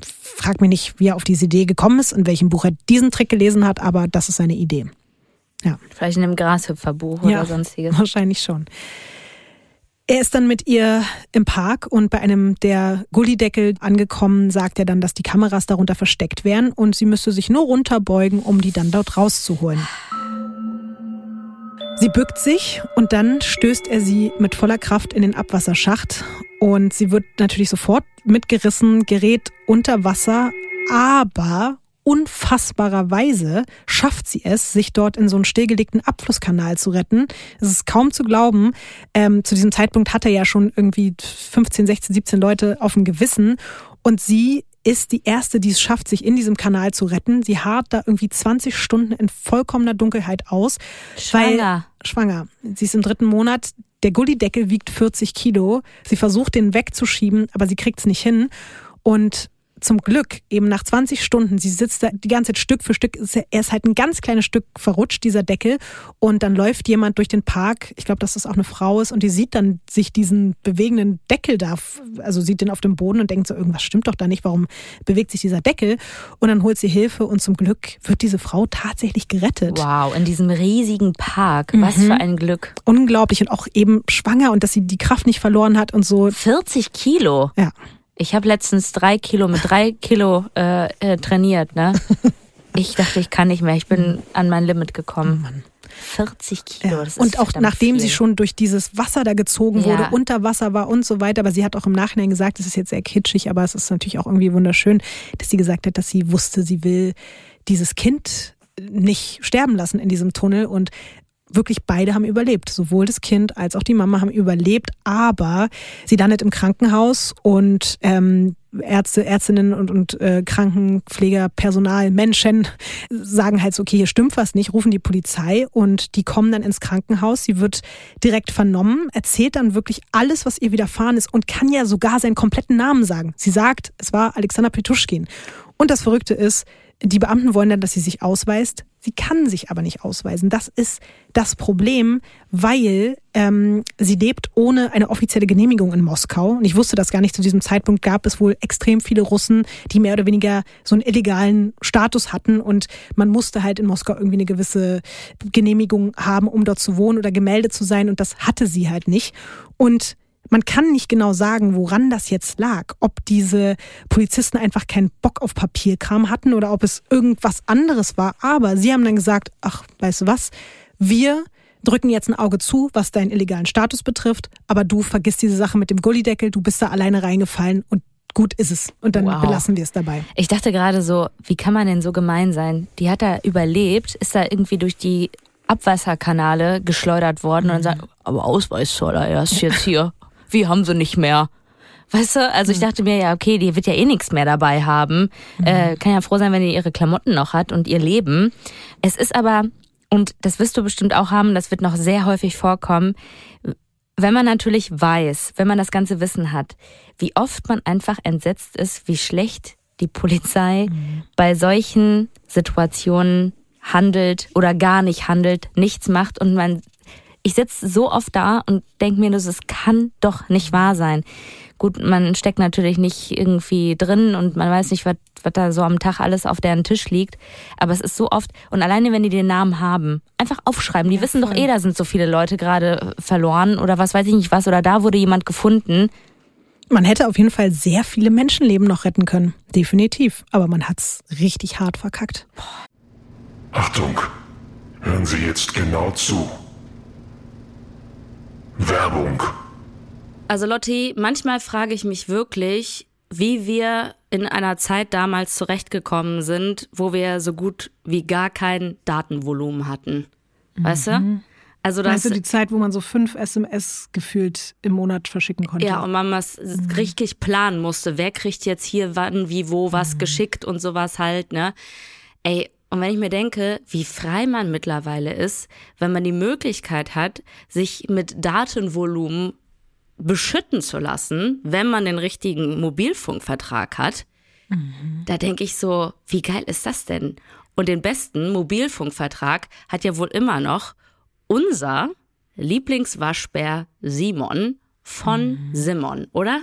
Frag mich nicht, wie er auf diese Idee gekommen ist, in welchem Buch er diesen Trick gelesen hat, aber das ist seine Idee. Ja. Vielleicht in einem Grashüpferbuch Ja. oder sonstiges. Wahrscheinlich schon. Er ist dann mit ihr im Park und bei einem der Gullideckel angekommen, sagt er dann, dass die Kameras darunter versteckt wären und sie müsste sich nur runterbeugen, um die dann dort rauszuholen. Sie bückt sich und dann stößt er sie mit voller Kraft in den Abwasserschacht und sie wird natürlich sofort mitgerissen, gerät unter Wasser, aber unfassbarerweise schafft sie es, sich dort in so einen stillgelegten Abflusskanal zu retten. Es ist kaum zu glauben. Ähm, zu diesem Zeitpunkt hat er ja schon irgendwie 15, 16, 17 Leute auf dem Gewissen und sie ist die erste, die es schafft, sich in diesem Kanal zu retten. Sie harrt da irgendwie 20 Stunden in vollkommener Dunkelheit aus. Schwanger. Weil, schwanger. Sie ist im dritten Monat. Der Gullideckel wiegt 40 Kilo. Sie versucht, den wegzuschieben, aber sie kriegt es nicht hin. Und zum Glück, eben nach 20 Stunden, sie sitzt da die ganze Zeit Stück für Stück, ist er ist halt ein ganz kleines Stück verrutscht, dieser Deckel. Und dann läuft jemand durch den Park, ich glaube, dass das auch eine Frau ist, und die sieht dann sich diesen bewegenden Deckel da, also sieht den auf dem Boden und denkt so, irgendwas stimmt doch da nicht, warum bewegt sich dieser Deckel? Und dann holt sie Hilfe und zum Glück wird diese Frau tatsächlich gerettet. Wow, in diesem riesigen Park. Was für ein Glück. Unglaublich und auch eben schwanger und dass sie die Kraft nicht verloren hat und so. 40 Kilo. Ja. Ich habe letztens drei Kilo mit drei Kilo äh, äh, trainiert, ne? Ich dachte, ich kann nicht mehr. Ich bin an mein Limit gekommen. 40 Kilo. Ja. Und auch nachdem viel. sie schon durch dieses Wasser da gezogen Ja. wurde, unter Wasser war und so weiter, aber sie hat auch im Nachhinein gesagt, es ist jetzt sehr kitschig, aber es ist natürlich auch irgendwie wunderschön, dass sie gesagt hat, dass sie wusste, sie will dieses Kind nicht sterben lassen in diesem Tunnel und wirklich beide haben überlebt. Sowohl das Kind als auch die Mama haben überlebt, aber sie landet im Krankenhaus und ähm, Ärzte, Ärztinnen und, und äh, Krankenpfleger, Personal, Menschen sagen halt so, okay, hier stimmt was nicht, rufen die Polizei und die kommen dann ins Krankenhaus. Sie wird direkt vernommen, erzählt dann wirklich alles, was ihr widerfahren ist und kann ja sogar seinen kompletten Namen sagen. Sie sagt, es war Alexander Petuschkin. Und das Verrückte ist, die Beamten wollen dann, dass sie sich ausweist. Sie kann sich aber nicht ausweisen. Das ist das Problem, weil ähm, sie lebt ohne eine offizielle Genehmigung in Moskau. Und ich wusste das gar nicht. Zu diesem Zeitpunkt gab es wohl extrem viele Russen, die mehr oder weniger so einen illegalen Status hatten. Und man musste halt in Moskau irgendwie eine gewisse Genehmigung haben, um dort zu wohnen oder gemeldet zu sein. Und das hatte sie halt nicht. Und man kann nicht genau sagen, woran das jetzt lag. Ob diese Polizisten einfach keinen Bock auf Papierkram hatten oder ob es irgendwas anderes war. Aber sie haben dann gesagt, ach, weißt du was, wir drücken jetzt ein Auge zu, was deinen illegalen Status betrifft, aber du vergisst diese Sache mit dem Gullideckel, du bist da alleine reingefallen und gut ist es. Und dann Wow. belassen wir es dabei. Ich dachte gerade so, wie kann man denn so gemein sein? Die hat da überlebt, ist da irgendwie durch die Abwasserkanale geschleudert worden und dann sagt, aber Ausweis zuallererst jetzt hier. Wie haben sie nicht mehr? Weißt du, also ich dachte mir ja, okay, die wird ja eh nichts mehr dabei haben. Äh, kann ja froh sein, wenn die ihre Klamotten noch hat und ihr Leben. Es ist aber, und das wirst du bestimmt auch haben, das wird noch sehr häufig vorkommen, wenn man natürlich weiß, wenn man das ganze Wissen hat, wie oft man einfach entsetzt ist, wie schlecht die Polizei mhm. bei solchen Situationen handelt oder gar nicht handelt, nichts macht und man ich sitze so oft da und denke mir, das kann doch nicht wahr sein. Gut, man steckt natürlich nicht irgendwie drin und man weiß nicht, was, was da so am Tag alles auf deren Tisch liegt. Aber es ist so oft, und alleine wenn die den Namen haben, einfach aufschreiben. Die ja, wissen voll. doch eh, da sind so viele Leute gerade verloren oder was weiß ich nicht was oder da wurde jemand gefunden. Man hätte auf jeden Fall sehr viele Menschenleben noch retten können. Definitiv. Aber man hat's richtig hart verkackt. Achtung. Hören Sie jetzt genau zu. Werbung. Also Lotti, manchmal frage ich mich wirklich, wie wir in einer Zeit damals zurechtgekommen sind, wo wir so gut wie gar kein Datenvolumen hatten. Weißt mhm. du? Also das, Meinst du die Zeit, wo man so fünf SMS gefühlt im Monat verschicken konnte? Ja, und man was mhm. richtig planen musste. Wer kriegt jetzt hier wann, wie, wo was mhm. geschickt und sowas halt, ne? Ey, und wenn ich mir denke, wie frei man mittlerweile ist, wenn man die Möglichkeit hat, sich mit Datenvolumen beschütten zu lassen, wenn man den richtigen Mobilfunkvertrag hat, mhm. da denke ich so, wie geil ist das denn? Und den besten Mobilfunkvertrag hat ja wohl immer noch unser Lieblingswaschbär Simon von mhm. Simon, oder?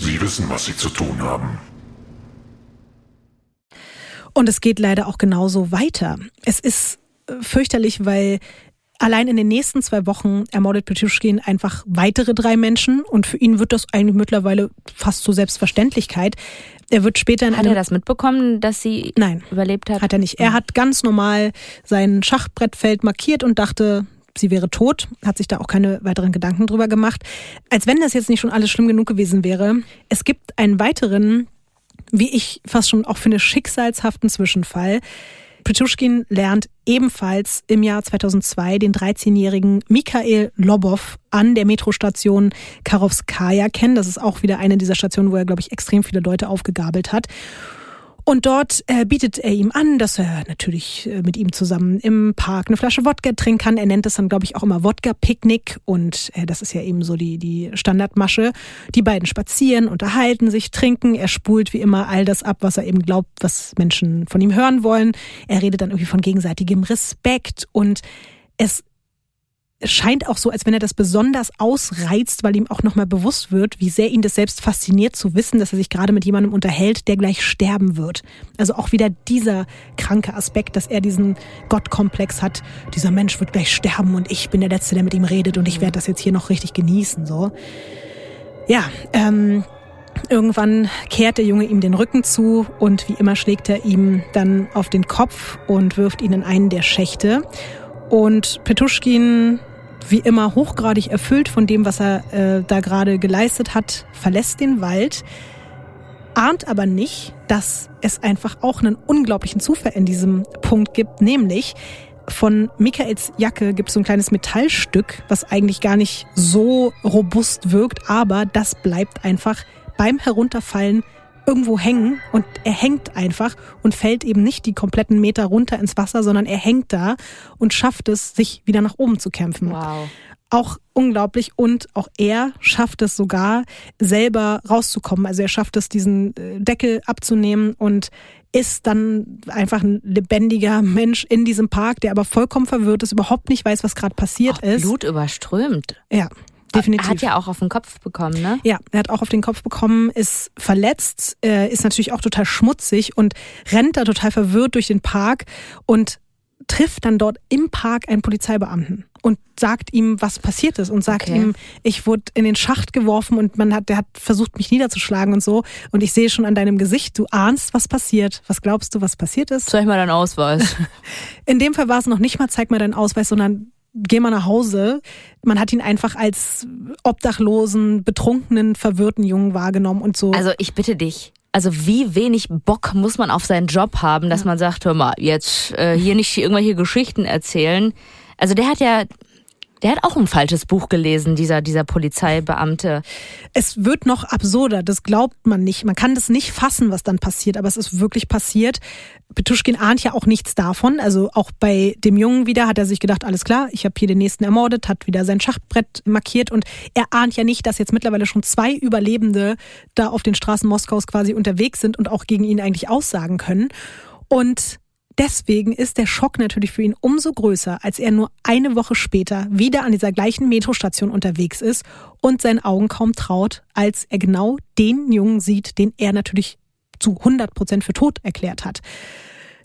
Sie wissen, was Sie zu tun haben. Und es geht leider auch genauso weiter. Es ist äh, fürchterlich, weil allein in den nächsten zwei Wochen ermordet Petuschkin einfach weitere drei Menschen und für ihn wird das eigentlich mittlerweile fast zur Selbstverständlichkeit. Er wird später in Hat er das mitbekommen, dass sie Nein, überlebt hat? Hat er nicht. Er hat ganz normal sein Schachbrettfeld markiert und dachte, sie wäre tot, hat sich da auch keine weiteren Gedanken drüber gemacht. Als wenn das jetzt nicht schon alles schlimm genug gewesen wäre. Es gibt einen weiteren, wie ich fast schon auch finde, schicksalshaften Zwischenfall. Pritushkin lernt ebenfalls im Jahr 2002 den 13-jährigen Mikhail Lobov an der Metrostation Karovskaya kennen. Das ist auch wieder eine dieser Stationen, wo er, glaube ich, extrem viele Leute aufgegabelt hat. Und dort äh, bietet er ihm an, dass er natürlich äh, mit ihm zusammen im Park eine Flasche Wodka trinken kann. Er nennt es dann, glaube ich, auch immer Wodka-Picknick. Und äh, das ist ja eben so die, die Standardmasche. Die beiden spazieren, unterhalten sich, trinken. Er spult wie immer all das ab, was er eben glaubt, was Menschen von ihm hören wollen. Er redet dann irgendwie von gegenseitigem Respekt. Und es scheint auch so, als wenn er das besonders ausreizt, weil ihm auch nochmal bewusst wird, wie sehr ihn das selbst fasziniert zu wissen, dass er sich gerade mit jemandem unterhält, der gleich sterben wird. Also auch wieder dieser kranke Aspekt, dass er diesen Gottkomplex hat. Dieser Mensch wird gleich sterben und ich bin der Letzte, der mit ihm redet und ich werde das jetzt hier noch richtig genießen, so. Ja, ähm, Irgendwann kehrt der Junge ihm den Rücken zu und wie immer schlägt er ihm dann auf den Kopf und wirft ihn in einen der Schächte. Und Petuschkin wie immer hochgradig erfüllt von dem, was er äh, da gerade geleistet hat, verlässt den Wald, ahnt aber nicht, dass es einfach auch einen unglaublichen Zufall in diesem Punkt gibt, nämlich von Michaels Jacke gibt es so ein kleines Metallstück, was eigentlich gar nicht so robust wirkt, aber das bleibt einfach beim Herunterfallen irgendwo hängen und er hängt einfach und fällt eben nicht die kompletten Meter runter ins Wasser, sondern er hängt da und schafft es, sich wieder nach oben zu kämpfen. Wow. Auch unglaublich und auch er schafft es sogar selber rauszukommen. Also er schafft es, diesen äh, Deckel abzunehmen und ist dann einfach ein lebendiger Mensch in diesem Park, der aber vollkommen verwirrt ist, überhaupt nicht weiß, was gerade passiert Auch ist. Blut überströmt. Ja, definitiv. Er hat ja auch auf den Kopf bekommen, ne? Ja, er hat auch auf den Kopf bekommen, ist verletzt, äh, ist natürlich auch total schmutzig und rennt da total verwirrt durch den Park und trifft dann dort im Park einen Polizeibeamten und sagt ihm, was passiert ist und sagt Okay. ihm, ich wurde in den Schacht geworfen und man hat, der hat versucht, mich niederzuschlagen und so. Und ich sehe schon an deinem Gesicht, du ahnst, was passiert. Was glaubst du, was passiert ist? Zeig mal deinen Ausweis. In dem Fall war es noch nicht mal, zeig mal deinen Ausweis, sondern geh mal nach Hause. Man hat ihn einfach als obdachlosen, betrunkenen, verwirrten Jungen wahrgenommen und so. Also ich bitte dich. Also wie wenig Bock muss man auf seinen Job haben, dass man sagt, hör mal, jetzt äh, hier nicht irgendwelche Geschichten erzählen. Also der hat ja, der hat auch ein falsches Buch gelesen, dieser, dieser Polizeibeamte. es wird noch absurder, das glaubt man nicht. Man kann das nicht fassen, was dann passiert, aber es ist wirklich passiert. Petuschkin ahnt ja auch nichts davon. Also auch bei dem Jungen wieder hat er sich gedacht, alles klar, ich habe hier den nächsten ermordet, hat wieder sein Schachbrett markiert und er ahnt ja nicht, dass jetzt mittlerweile schon zwei Überlebende da auf den Straßen Moskaus quasi unterwegs sind und auch gegen ihn eigentlich aussagen können. Und Deswegen ist der Schock natürlich für ihn umso größer, als er nur eine Woche später wieder an dieser gleichen Metrostation unterwegs ist und seinen Augen kaum traut, als er genau den Jungen sieht, den er natürlich zu 100 Prozent für tot erklärt hat.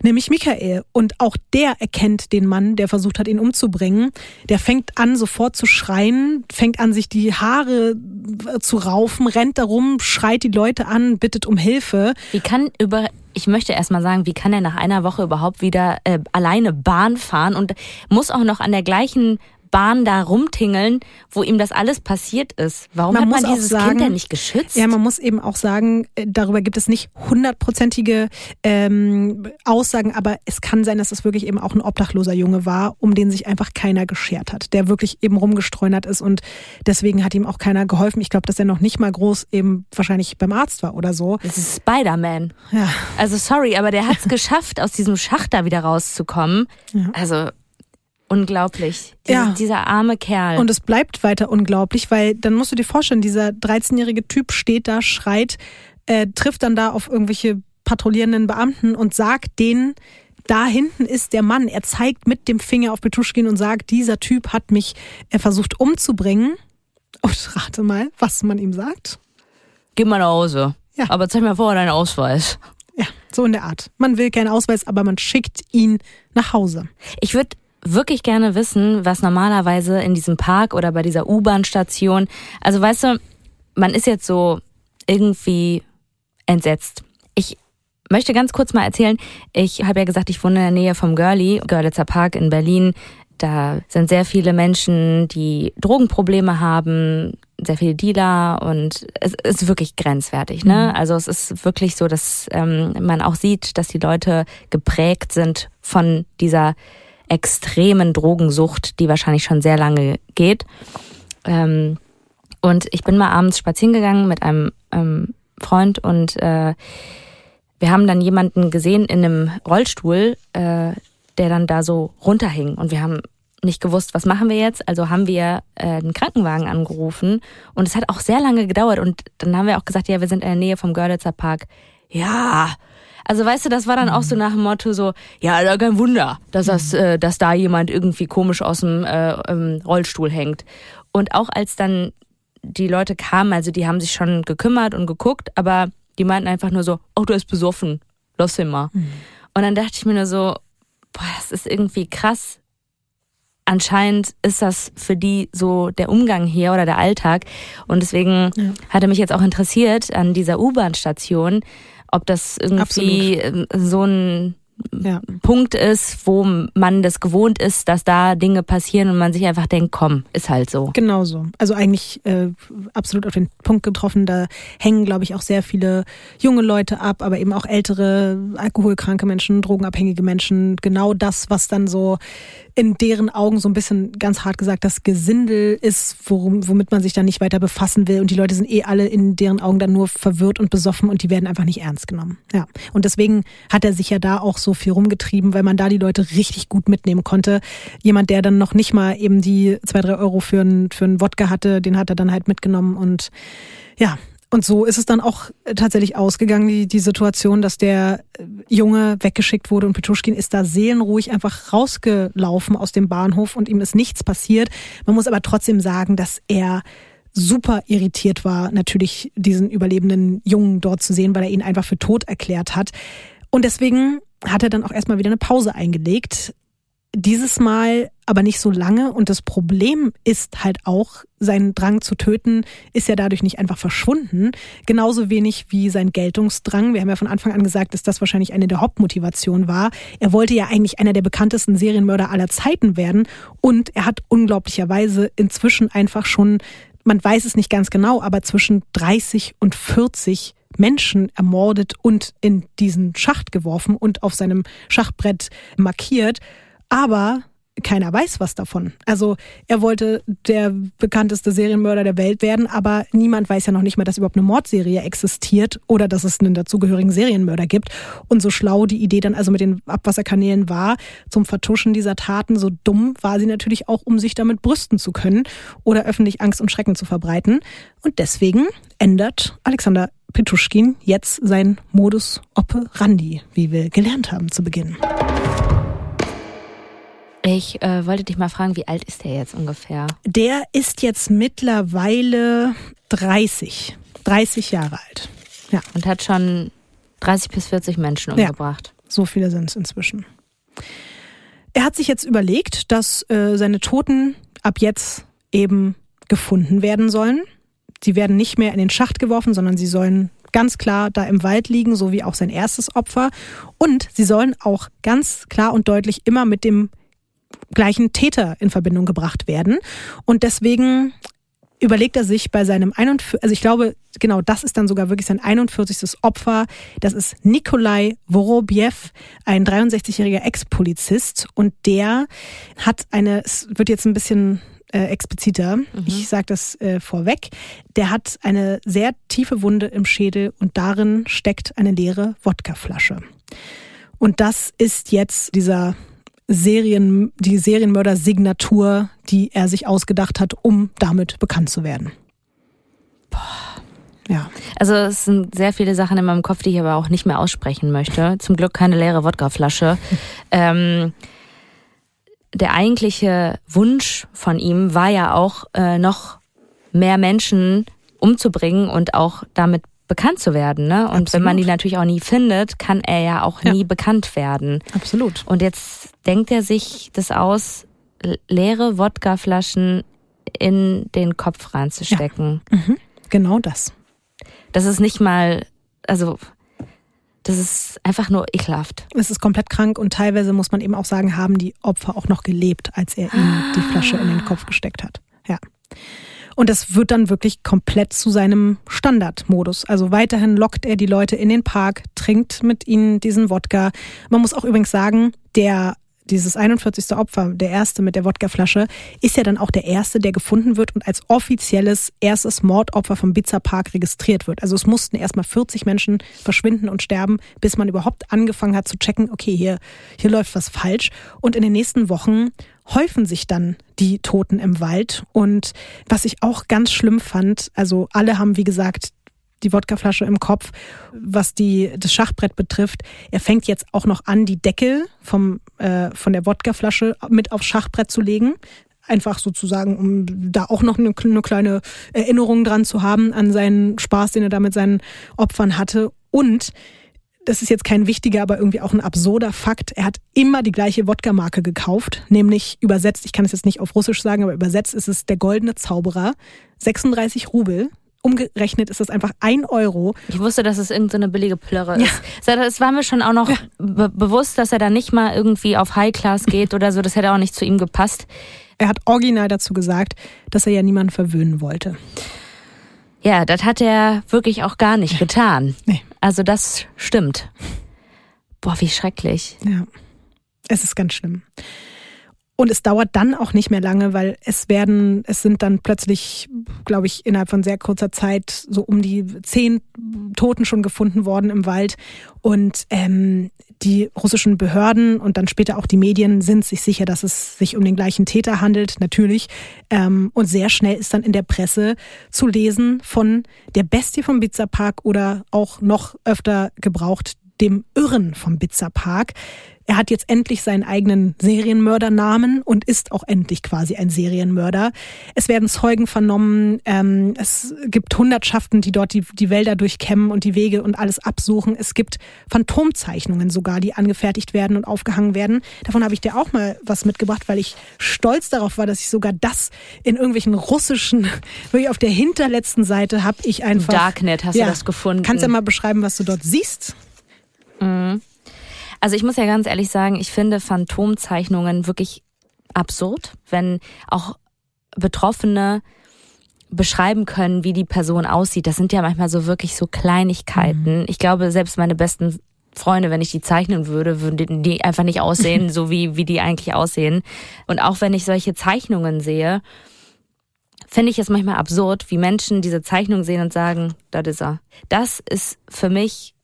Nämlich Michael. Und auch der erkennt den Mann, der versucht hat, ihn umzubringen. Der fängt an, sofort zu schreien, fängt an, sich die Haare zu raufen, rennt darum, schreit die Leute an, bittet um Hilfe. Wie kann über, ich möchte erst mal sagen, wie kann er nach einer Woche überhaupt wieder äh, alleine Bahn fahren und muss auch noch an der gleichen Bahn da rumtingeln, wo ihm das alles passiert ist. Warum Man hat man dieses sagen- Kind denn nicht geschützt? Ja, man muss eben auch sagen, äh, darüber gibt es nicht hundertprozentige ähm, Aussagen, aber es kann sein, dass es wirklich eben auch ein obdachloser Junge war, um den sich einfach keiner geschert hat, der wirklich eben rumgestreunert ist und deswegen hat ihm auch keiner geholfen. Ich glaube, dass er noch nicht mal groß eben wahrscheinlich beim Arzt war oder so. das ist Spider-Man. Ja, Also sorry, aber der hat es geschafft, aus diesem Schacht da wieder rauszukommen. Ja. Also unglaublich. Dieser, Ja. dieser arme Kerl. Und es bleibt weiter unglaublich, weil dann musst du dir vorstellen, dieser 13-jährige Typ steht da, schreit, äh, trifft dann da auf irgendwelche patrouillierenden Beamten und sagt denen, da hinten ist der Mann. Er zeigt mit dem Finger auf Petuschkin und sagt, dieser Typ hat mich äh, versucht umzubringen. Und rate mal, was man ihm sagt. Geh mal nach Hause. Ja. Aber zeig mir vorher deinen Ausweis. Ja, so in der Art. Man will keinen Ausweis, aber man schickt ihn nach Hause. Ich würde wirklich gerne wissen, was normalerweise in diesem Park oder bei dieser U-Bahn-Station, also weißt du, man ist jetzt so irgendwie entsetzt. Ich möchte ganz kurz mal erzählen, ich habe ja gesagt, ich wohne in der Nähe vom Görli, Görlitzer Park in Berlin. Da sind sehr viele Menschen, die Drogenprobleme haben, sehr viele Dealer und es ist wirklich grenzwertig. Ne? Also es ist wirklich so, dass ähm, man auch sieht, dass die Leute geprägt sind von dieser extremen Drogensucht, die wahrscheinlich schon sehr lange geht. Ähm, und ich bin mal abends spazieren gegangen mit einem ähm, Freund und äh, wir haben dann jemanden gesehen in einem Rollstuhl, äh, der dann da so runterhing. Und wir haben nicht gewusst, was machen wir jetzt. Also haben wir äh, einen Krankenwagen angerufen. Und es hat auch sehr lange gedauert. Und dann haben wir auch gesagt, ja, wir sind in der Nähe vom Görlitzer Park. Ja, Also weißt du, das war dann auch so nach dem Motto so, ja, kein Wunder, dass das, äh, dass da jemand irgendwie komisch aus dem äh, ähm, Rollstuhl hängt. Und auch als dann die Leute kamen, also die haben sich schon gekümmert und geguckt, aber die meinten einfach nur so, oh, du bist besoffen, lass ihn mal. Mhm. Und dann dachte ich mir nur so, boah, das ist irgendwie krass. Anscheinend ist das für die so der Umgang hier oder der Alltag. Und deswegen ja. hatte mich jetzt auch interessiert an dieser U-Bahn-Station, ob das irgendwie Absolut. so ein ja. Punkt ist, wo man das gewohnt ist, dass da Dinge passieren und man sich einfach denkt, komm, ist halt so. Genau so. Also eigentlich äh, absolut auf den Punkt getroffen. Da hängen, glaube ich, auch sehr viele junge Leute ab, aber eben auch ältere, alkoholkranke Menschen, drogenabhängige Menschen. Genau das, was dann so in deren Augen so ein bisschen ganz hart gesagt das Gesindel ist, worum, womit man sich dann nicht weiter befassen will. Und die Leute sind eh alle in deren Augen dann nur verwirrt und besoffen und die werden einfach nicht ernst genommen. Ja. Und deswegen hat er sich ja da auch so viel rumgetrieben, weil man da die Leute richtig gut mitnehmen konnte. Jemand, der dann noch nicht mal eben die zwei, drei Euro für einen für einen Wodka hatte, den hat er dann halt mitgenommen und ja, und so ist es dann auch tatsächlich ausgegangen, die, die Situation, dass der Junge weggeschickt wurde und Petruschkin ist da seelenruhig einfach rausgelaufen aus dem Bahnhof und ihm ist nichts passiert. Man muss aber trotzdem sagen, dass er super irritiert war, natürlich diesen überlebenden Jungen dort zu sehen, weil er ihn einfach für tot erklärt hat. Und deswegen hat er dann auch erstmal wieder eine Pause eingelegt. Dieses Mal aber nicht so lange. Und das Problem ist halt auch, sein Drang zu töten ist ja dadurch nicht einfach verschwunden. Genauso wenig wie sein Geltungsdrang. Wir haben ja von Anfang an gesagt, dass das wahrscheinlich eine der Hauptmotivationen war. Er wollte ja eigentlich einer der bekanntesten Serienmörder aller Zeiten werden. Und er hat unglaublicherweise inzwischen einfach schon, man weiß es nicht ganz genau, aber zwischen 30 und 40 Menschen ermordet und in diesen Schacht geworfen und auf seinem Schachbrett markiert. Aber keiner weiß was davon. Also er wollte der bekannteste Serienmörder der Welt werden, aber niemand weiß ja noch nicht mal, dass überhaupt eine Mordserie existiert oder dass es einen dazugehörigen Serienmörder gibt. Und so schlau die Idee dann also mit den Abwasserkanälen war, zum Vertuschen dieser Taten, so dumm war sie natürlich auch, um sich damit brüsten zu können oder öffentlich Angst und Schrecken zu verbreiten. Und deswegen ändert Alexander Petuschkin jetzt sein Modus operandi, wie wir gelernt haben zu Beginn. Ich äh, wollte dich mal fragen, wie alt ist der jetzt ungefähr? Der ist jetzt mittlerweile 30. 30 Jahre alt. Ja. Und hat schon 30 bis 40 Menschen umgebracht. Ja, so viele sind es inzwischen. Er hat sich jetzt überlegt, dass äh, seine Toten ab jetzt eben gefunden werden sollen. Sie werden nicht mehr in den Schacht geworfen, sondern sie sollen ganz klar da im Wald liegen, so wie auch sein erstes Opfer. Und sie sollen auch ganz klar und deutlich immer mit dem gleichen Täter in Verbindung gebracht werden. Und deswegen überlegt er sich bei seinem 41, also ich glaube, genau das ist dann sogar wirklich sein 41. Opfer. Das ist Nikolai Vorobjew, ein 63-jähriger Ex-Polizist. Und der hat eine, es wird jetzt ein bisschen äh, expliziter, mhm. ich sage das äh, vorweg, der hat eine sehr tiefe Wunde im Schädel und darin steckt eine leere Wodkaflasche. Und das ist jetzt dieser Serien, die Serienmörder-Signatur, die er sich ausgedacht hat, um damit bekannt zu werden. Boah. Ja. Also es sind sehr viele Sachen in meinem Kopf, die ich aber auch nicht mehr aussprechen möchte. Zum Glück keine leere Wodkaflasche. ähm, der eigentliche Wunsch von ihm war ja auch, äh, noch mehr Menschen umzubringen und auch damit bekannt zu werden. Ne? Und Absolut. wenn man die natürlich auch nie findet, kann er ja auch ja. nie bekannt werden. Absolut. Und jetzt denkt er sich das aus, leere Wodkaflaschen in den Kopf reinzustecken. Ja. Mhm. Genau das. Das ist nicht mal, also das ist einfach nur ekelhaft. Es ist komplett krank und teilweise muss man eben auch sagen, haben die Opfer auch noch gelebt, als er ihm die Flasche in den Kopf gesteckt hat. Ja. Und das wird dann wirklich komplett zu seinem Standardmodus. Also weiterhin lockt er die Leute in den Park, trinkt mit ihnen diesen Wodka. Man muss auch übrigens sagen, der dieses 41. Opfer, der erste mit der Wodkaflasche, ist ja dann auch der erste, der gefunden wird und als offizielles erstes Mordopfer vom Bizza Park registriert wird. Also es mussten erstmal 40 Menschen verschwinden und sterben, bis man überhaupt angefangen hat zu checken, okay, hier, hier läuft was falsch. Und in den nächsten Wochen häufen sich dann die Toten im Wald. Und was ich auch ganz schlimm fand, also alle haben, wie gesagt, die Wodkaflasche im Kopf, was die, das Schachbrett betrifft. Er fängt jetzt auch noch an, die Deckel vom, äh, von der Wodkaflasche mit aufs Schachbrett zu legen. Einfach sozusagen, um da auch noch eine, eine kleine Erinnerung dran zu haben an seinen Spaß, den er da mit seinen Opfern hatte. Und das ist jetzt kein wichtiger, aber irgendwie auch ein absurder Fakt. Er hat immer die gleiche Wodka-Marke gekauft, nämlich übersetzt, ich kann es jetzt nicht auf Russisch sagen, aber übersetzt ist es der Goldene Zauberer, 36 Rubel. Umgerechnet ist das einfach ein Euro. Ich wusste, dass es irgendeine so billige Plörre ist. Ja. Das war mir schon auch noch ja. be bewusst, dass er da nicht mal irgendwie auf High Class geht oder so. Das hätte auch nicht zu ihm gepasst. Er hat original dazu gesagt, dass er ja niemanden verwöhnen wollte. Ja, das hat er wirklich auch gar nicht getan. Nee. Also das stimmt. Boah, wie schrecklich. Ja, es ist ganz schlimm. Und es dauert dann auch nicht mehr lange, weil es werden, es sind dann plötzlich, glaube ich, innerhalb von sehr kurzer Zeit so um die zehn Toten schon gefunden worden im Wald. Und ähm, die russischen Behörden und dann später auch die Medien sind sich sicher, dass es sich um den gleichen Täter handelt, natürlich. Ähm, und sehr schnell ist dann in der Presse zu lesen von der Bestie vom Bitzer Park oder auch noch öfter gebraucht dem Irren vom Bitzer Park. Er hat jetzt endlich seinen eigenen Serienmördernamen und ist auch endlich quasi ein Serienmörder. Es werden Zeugen vernommen. Ähm, es gibt Hundertschaften, die dort die, die Wälder durchkämmen und die Wege und alles absuchen. Es gibt Phantomzeichnungen sogar, die angefertigt werden und aufgehangen werden. Davon habe ich dir auch mal was mitgebracht, weil ich stolz darauf war, dass ich sogar das in irgendwelchen russischen, wirklich auf der hinterletzten Seite habe ich einfach. Darknet hast ja, du das gefunden. Kannst du ja mal beschreiben, was du dort siehst? Mhm. Also ich muss ja ganz ehrlich sagen, ich finde Phantomzeichnungen wirklich absurd, wenn auch Betroffene beschreiben können, wie die Person aussieht. Das sind ja manchmal so wirklich so Kleinigkeiten. Mhm. Ich glaube, selbst meine besten Freunde, wenn ich die zeichnen würde, würden die einfach nicht aussehen, so wie, wie die eigentlich aussehen. Und auch wenn ich solche Zeichnungen sehe, finde ich es manchmal absurd, wie Menschen diese Zeichnung sehen und sagen, das ist er. Das ist für mich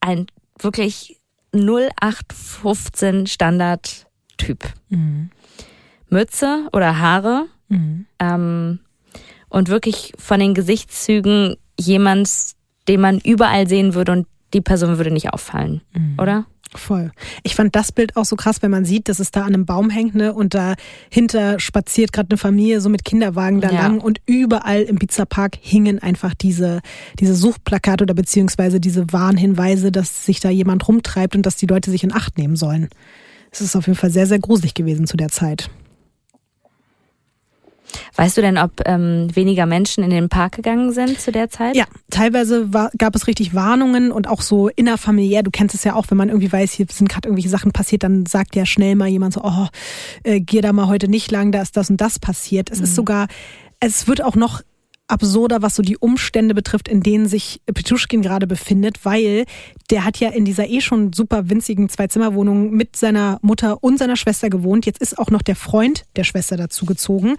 ein wirklich 0815 Standard-Typ. Mhm. Mütze oder Haare mhm. ähm, und wirklich von den Gesichtszügen jemand, den man überall sehen würde und die Person würde nicht auffallen, mhm. oder? Voll. Ich fand das Bild auch so krass, wenn man sieht, dass es da an einem Baum hängt, ne, und dahinter spaziert gerade eine Familie so mit Kinderwagen da ja. lang und überall im Pizza Park hingen einfach diese, diese Suchplakate oder beziehungsweise diese Warnhinweise, dass sich da jemand rumtreibt und dass die Leute sich in Acht nehmen sollen. Es ist auf jeden Fall sehr, sehr gruselig gewesen zu der Zeit. Weißt du denn, ob ähm, weniger Menschen in den Park gegangen sind zu der Zeit? Ja, teilweise war, gab es richtig Warnungen und auch so innerfamiliär. Du kennst es ja auch, wenn man irgendwie weiß, hier sind gerade irgendwelche Sachen passiert, dann sagt ja schnell mal jemand so, oh, äh, geh da mal heute nicht lang, da ist das und das passiert. Es mhm. ist sogar, es wird auch noch absurder, was so die Umstände betrifft, in denen sich Petuschkin gerade befindet, weil der hat ja in dieser eh schon super winzigen Zwei-Zimmer-Wohnung mit seiner Mutter und seiner Schwester gewohnt. Jetzt ist auch noch der Freund der Schwester dazu gezogen.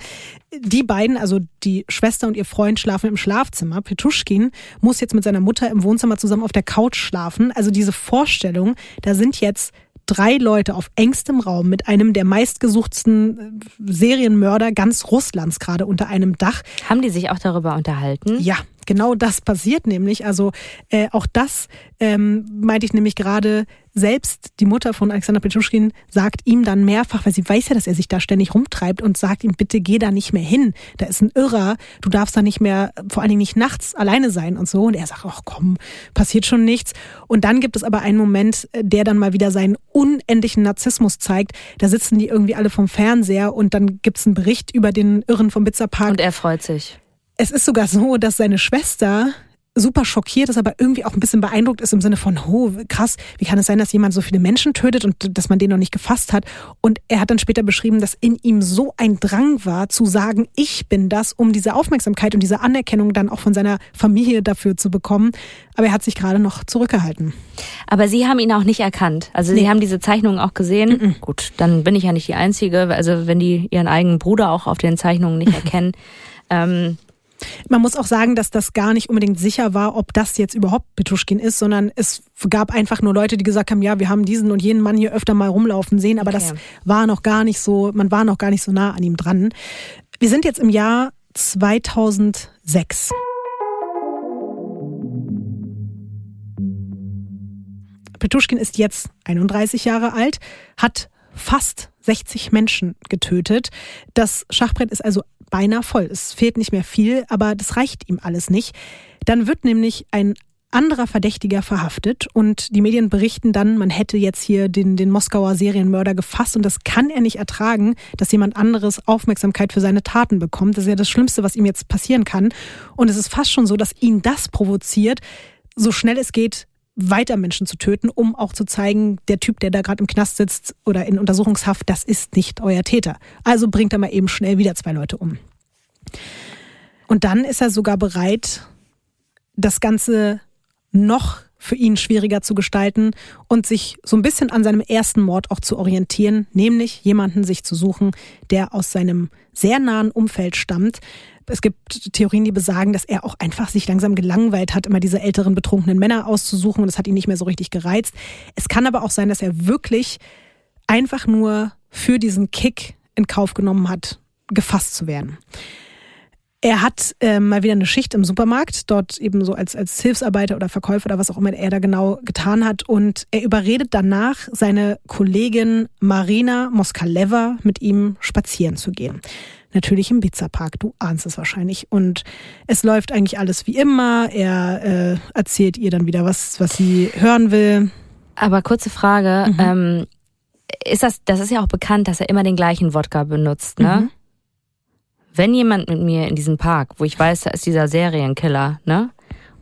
Die beiden, also die Schwester und ihr Freund, schlafen im Schlafzimmer. Petuschkin muss jetzt mit seiner Mutter im Wohnzimmer zusammen auf der Couch schlafen. Also diese Vorstellung, da sind jetzt drei Leute auf engstem Raum mit einem der meistgesuchtsten äh, Serienmörder ganz Russlands gerade unter einem Dach. Haben die sich auch darüber unterhalten? Ja, genau das passiert nämlich. Also äh, auch das ähm, meinte ich nämlich gerade, selbst die Mutter von Alexander Petruschkin sagt ihm dann mehrfach, weil sie weiß ja, dass er sich da ständig rumtreibt und sagt ihm, bitte geh da nicht mehr hin. Da ist ein Irrer, du darfst da nicht mehr, vor allen Dingen nicht nachts alleine sein und so. Und er sagt, ach komm, passiert schon nichts. Und dann gibt es aber einen Moment, äh, der dann mal wieder seinen unendlichen Narzissmus zeigt. Da sitzen die irgendwie alle vom Fernseher und dann gibt es einen Bericht über den Irren vom Bitzerpark. Und er freut sich. Es ist sogar so, dass seine Schwester super schockiert ist, aber irgendwie auch ein bisschen beeindruckt ist im Sinne von, oh, krass, wie kann es sein, dass jemand so viele Menschen tötet und dass man den noch nicht gefasst hat? Und er hat dann später beschrieben, dass in ihm so ein Drang war, zu sagen, ich bin das, um diese Aufmerksamkeit und diese Anerkennung dann auch von seiner Familie dafür zu bekommen. Aber er hat sich gerade noch zurückgehalten. Aber Sie haben ihn auch nicht erkannt. Also nee. Sie haben diese Zeichnungen auch gesehen. Mm -mm. Gut, dann bin ich ja nicht die Einzige. Also wenn die ihren eigenen Bruder auch auf den Zeichnungen nicht erkennen. ähm, man muss auch sagen, dass das gar nicht unbedingt sicher war, ob das jetzt überhaupt Petuschkin ist, sondern es gab einfach nur Leute, die gesagt haben, ja, wir haben diesen und jenen Mann hier öfter mal rumlaufen sehen, aber okay. das war noch gar nicht so, man war noch gar nicht so nah an ihm dran. Wir sind jetzt im Jahr 2006. Petuschkin ist jetzt 31 Jahre alt, hat fast 60 Menschen getötet. Das Schachbrett ist also beinahe voll. Es fehlt nicht mehr viel, aber das reicht ihm alles nicht. Dann wird nämlich ein anderer Verdächtiger verhaftet und die Medien berichten dann, man hätte jetzt hier den, den Moskauer Serienmörder gefasst und das kann er nicht ertragen, dass jemand anderes Aufmerksamkeit für seine Taten bekommt. Das ist ja das Schlimmste, was ihm jetzt passieren kann. Und es ist fast schon so, dass ihn das provoziert, so schnell es geht, weiter Menschen zu töten, um auch zu zeigen, der Typ, der da gerade im Knast sitzt oder in Untersuchungshaft, das ist nicht euer Täter. Also bringt er mal eben schnell wieder zwei Leute um. Und dann ist er sogar bereit, das Ganze noch für ihn schwieriger zu gestalten und sich so ein bisschen an seinem ersten Mord auch zu orientieren, nämlich jemanden sich zu suchen, der aus seinem sehr nahen Umfeld stammt, es gibt Theorien, die besagen, dass er auch einfach sich langsam gelangweilt hat, immer diese älteren betrunkenen Männer auszusuchen und es hat ihn nicht mehr so richtig gereizt. Es kann aber auch sein, dass er wirklich einfach nur für diesen Kick in Kauf genommen hat, gefasst zu werden. Er hat äh, mal wieder eine Schicht im Supermarkt, dort eben so als, als Hilfsarbeiter oder Verkäufer oder was auch immer er da genau getan hat. Und er überredet danach seine Kollegin Marina Moskaleva mit ihm spazieren zu gehen natürlich im Pizzapark. Du ahnst es wahrscheinlich. Und es läuft eigentlich alles wie immer. Er äh, erzählt ihr dann wieder was, was sie hören will. Aber kurze Frage. Mhm. Ähm, ist das, das ist ja auch bekannt, dass er immer den gleichen Wodka benutzt, ne? Mhm. Wenn jemand mit mir in diesem Park, wo ich weiß, da ist dieser Serienkiller, ne?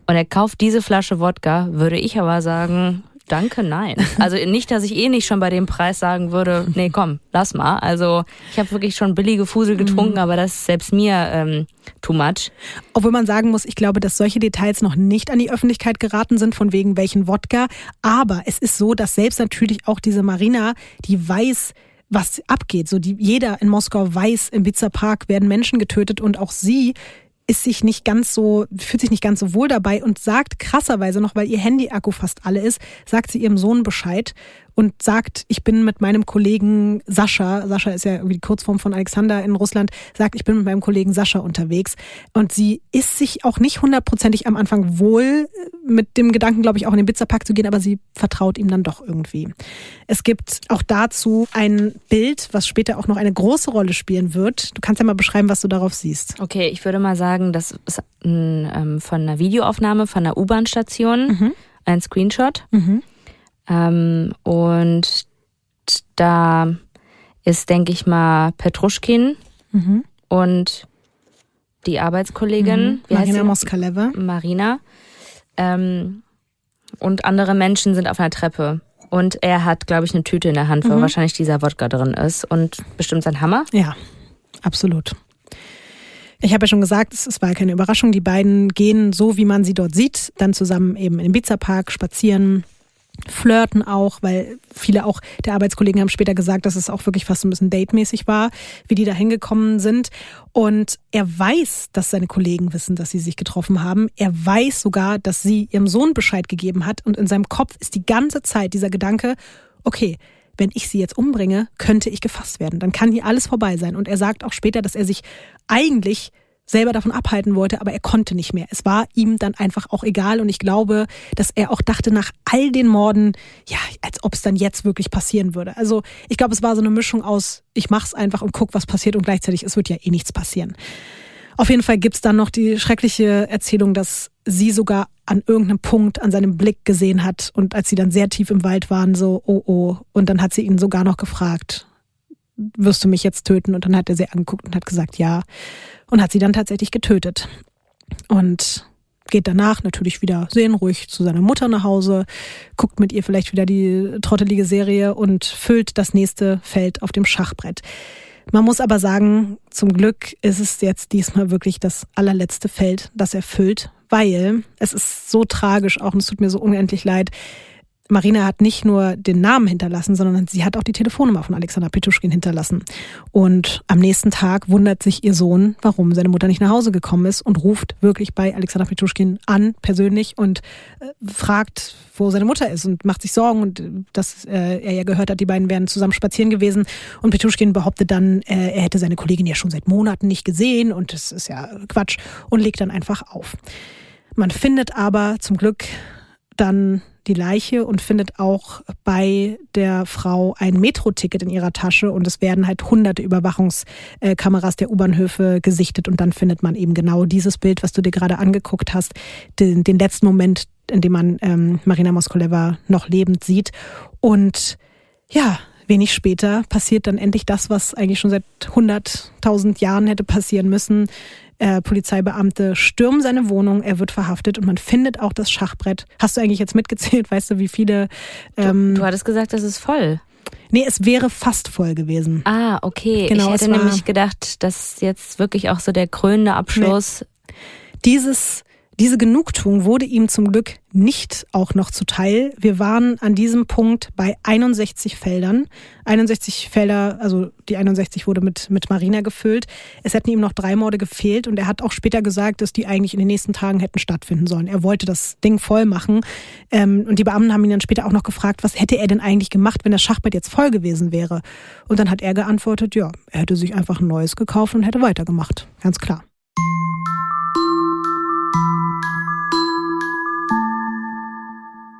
Und er kauft diese Flasche Wodka, würde ich aber sagen, Danke, nein. Also nicht, dass ich eh nicht schon bei dem Preis sagen würde, nee, komm, lass mal. Also ich habe wirklich schon billige Fusel getrunken, mhm. aber das ist selbst mir ähm, too much. Obwohl man sagen muss, ich glaube, dass solche Details noch nicht an die Öffentlichkeit geraten sind, von wegen welchen Wodka. Aber es ist so, dass selbst natürlich auch diese Marina, die weiß, was abgeht. So die, jeder in Moskau weiß, im Pizza Park werden Menschen getötet und auch sie ist sich nicht ganz so, fühlt sich nicht ganz so wohl dabei und sagt krasserweise noch, weil ihr Handy-Akku fast alle ist, sagt sie ihrem Sohn Bescheid und sagt, ich bin mit meinem Kollegen Sascha, Sascha ist ja irgendwie die Kurzform von Alexander in Russland, sagt, ich bin mit meinem Kollegen Sascha unterwegs. Und sie ist sich auch nicht hundertprozentig am Anfang wohl mit dem Gedanken, glaube ich, auch in den Pizzapack zu gehen, aber sie vertraut ihm dann doch irgendwie. Es gibt auch dazu ein Bild, was später auch noch eine große Rolle spielen wird. Du kannst ja mal beschreiben, was du darauf siehst. Okay, ich würde mal sagen, das ist ein, ähm, von einer Videoaufnahme von einer U-Bahn-Station, mhm. ein Screenshot. Mhm. Ähm, und da ist, denke ich mal, Petruschkin mhm. und die Arbeitskollegin, mhm. Marina Moskaleva. Marina. Ähm, und andere Menschen sind auf einer Treppe. Und er hat, glaube ich, eine Tüte in der Hand, wo mhm. wahrscheinlich dieser Wodka drin ist. Und bestimmt sein Hammer. Ja, absolut. Ich habe ja schon gesagt, es, war keine Überraschung. Die beiden gehen so, wie man sie dort sieht, dann zusammen eben im Ibiza-Park spazieren, flirten auch, weil viele auch der Arbeitskollegen haben später gesagt, dass es auch wirklich fast ein bisschen datemäßig war, wie die da hingekommen sind. Und er weiß, dass seine Kollegen wissen, dass sie sich getroffen haben. Er weiß sogar, dass sie ihrem Sohn Bescheid gegeben hat. Und in seinem Kopf ist die ganze Zeit dieser Gedanke, okay, wenn ich sie jetzt umbringe, könnte ich gefasst werden. Dann kann hier alles vorbei sein. Und er sagt auch später, dass er sich eigentlich selber davon abhalten wollte, aber er konnte nicht mehr. Es war ihm dann einfach auch egal und ich glaube, dass er auch dachte nach all den Morden, ja, als ob es dann jetzt wirklich passieren würde. Also ich glaube, es war so eine Mischung aus, ich mach's einfach und guck, was passiert und gleichzeitig, es wird ja eh nichts passieren. Auf jeden Fall gibt's dann noch die schreckliche Erzählung, dass sie sogar an irgendeinem Punkt an seinem Blick gesehen hat und als sie dann sehr tief im Wald waren, so, oh oh, und dann hat sie ihn sogar noch gefragt, wirst du mich jetzt töten? Und dann hat er sie angeguckt und hat gesagt, ja und hat sie dann tatsächlich getötet. Und geht danach natürlich wieder seelenruhig zu seiner Mutter nach Hause, guckt mit ihr vielleicht wieder die trottelige Serie und füllt das nächste Feld auf dem Schachbrett. Man muss aber sagen, zum Glück ist es jetzt diesmal wirklich das allerletzte Feld, das er füllt, weil es ist so tragisch auch und es tut mir so unendlich leid. Marina hat nicht nur den Namen hinterlassen, sondern sie hat auch die Telefonnummer von Alexander Petuschkin hinterlassen. Und am nächsten Tag wundert sich ihr Sohn, warum seine Mutter nicht nach Hause gekommen ist und ruft wirklich bei Alexander Petuschkin an, persönlich, und äh, fragt, wo seine Mutter ist und macht sich Sorgen und äh, dass äh, er ja gehört hat, die beiden wären zusammen spazieren gewesen. Und Petuschkin behauptet dann, äh, er hätte seine Kollegin ja schon seit Monaten nicht gesehen und das ist ja Quatsch und legt dann einfach auf. Man findet aber zum Glück dann die Leiche und findet auch bei der Frau ein Metro-Ticket in ihrer Tasche und es werden halt hunderte Überwachungskameras der U-Bahnhöfe gesichtet und dann findet man eben genau dieses Bild, was du dir gerade angeguckt hast, den, den letzten Moment, in dem man ähm, Marina Moskoleva noch lebend sieht. Und ja, wenig später passiert dann endlich das, was eigentlich schon seit 100.000 Jahren hätte passieren müssen. Äh, Polizeibeamte stürmen seine Wohnung, er wird verhaftet und man findet auch das Schachbrett. Hast du eigentlich jetzt mitgezählt? Weißt du, wie viele? Ähm, du, du hattest gesagt, das ist voll. Nee, es wäre fast voll gewesen. Ah, okay. Genau, ich hätte nämlich gedacht, dass jetzt wirklich auch so der krönende Abschluss. Nee. Dieses diese Genugtuung wurde ihm zum Glück nicht auch noch zuteil. Wir waren an diesem Punkt bei 61 Feldern. 61 Felder, also die 61 wurde mit, mit Marina gefüllt. Es hätten ihm noch drei Morde gefehlt und er hat auch später gesagt, dass die eigentlich in den nächsten Tagen hätten stattfinden sollen. Er wollte das Ding voll machen. Ähm, und die Beamten haben ihn dann später auch noch gefragt, was hätte er denn eigentlich gemacht, wenn das Schachbrett jetzt voll gewesen wäre? Und dann hat er geantwortet, ja, er hätte sich einfach ein neues gekauft und hätte weitergemacht. Ganz klar.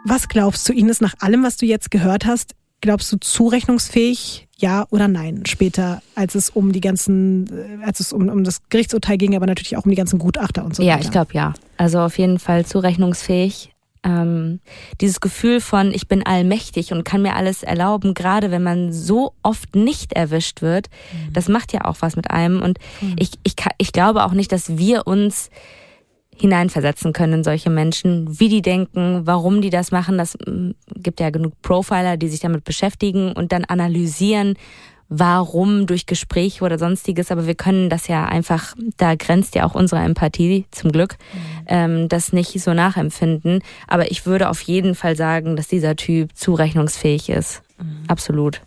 Was glaubst du, Ines, nach allem, was du jetzt gehört hast, glaubst du zurechnungsfähig, ja oder nein, später, als es um die ganzen, äh, als es um, um das Gerichtsurteil ging, aber natürlich auch um die ganzen Gutachter und so ja, weiter? Ja, ich glaube ja. Also auf jeden Fall zurechnungsfähig. Ähm, dieses Gefühl von, ich bin allmächtig und kann mir alles erlauben, gerade wenn man so oft nicht erwischt wird, mhm. das macht ja auch was mit einem. Und mhm. ich, ich, ich glaube auch nicht, dass wir uns hineinversetzen können in solche Menschen, wie die denken, warum die das machen. Das mm, gibt ja genug Profiler, die sich damit beschäftigen und dann analysieren, warum durch Gespräche oder sonstiges. Aber wir können das ja einfach, da grenzt ja auch unsere Empathie zum Glück, mhm. ähm, das nicht so nachempfinden. Aber ich würde auf jeden Fall sagen, dass dieser Typ zurechnungsfähig ist. Mhm. Absolut.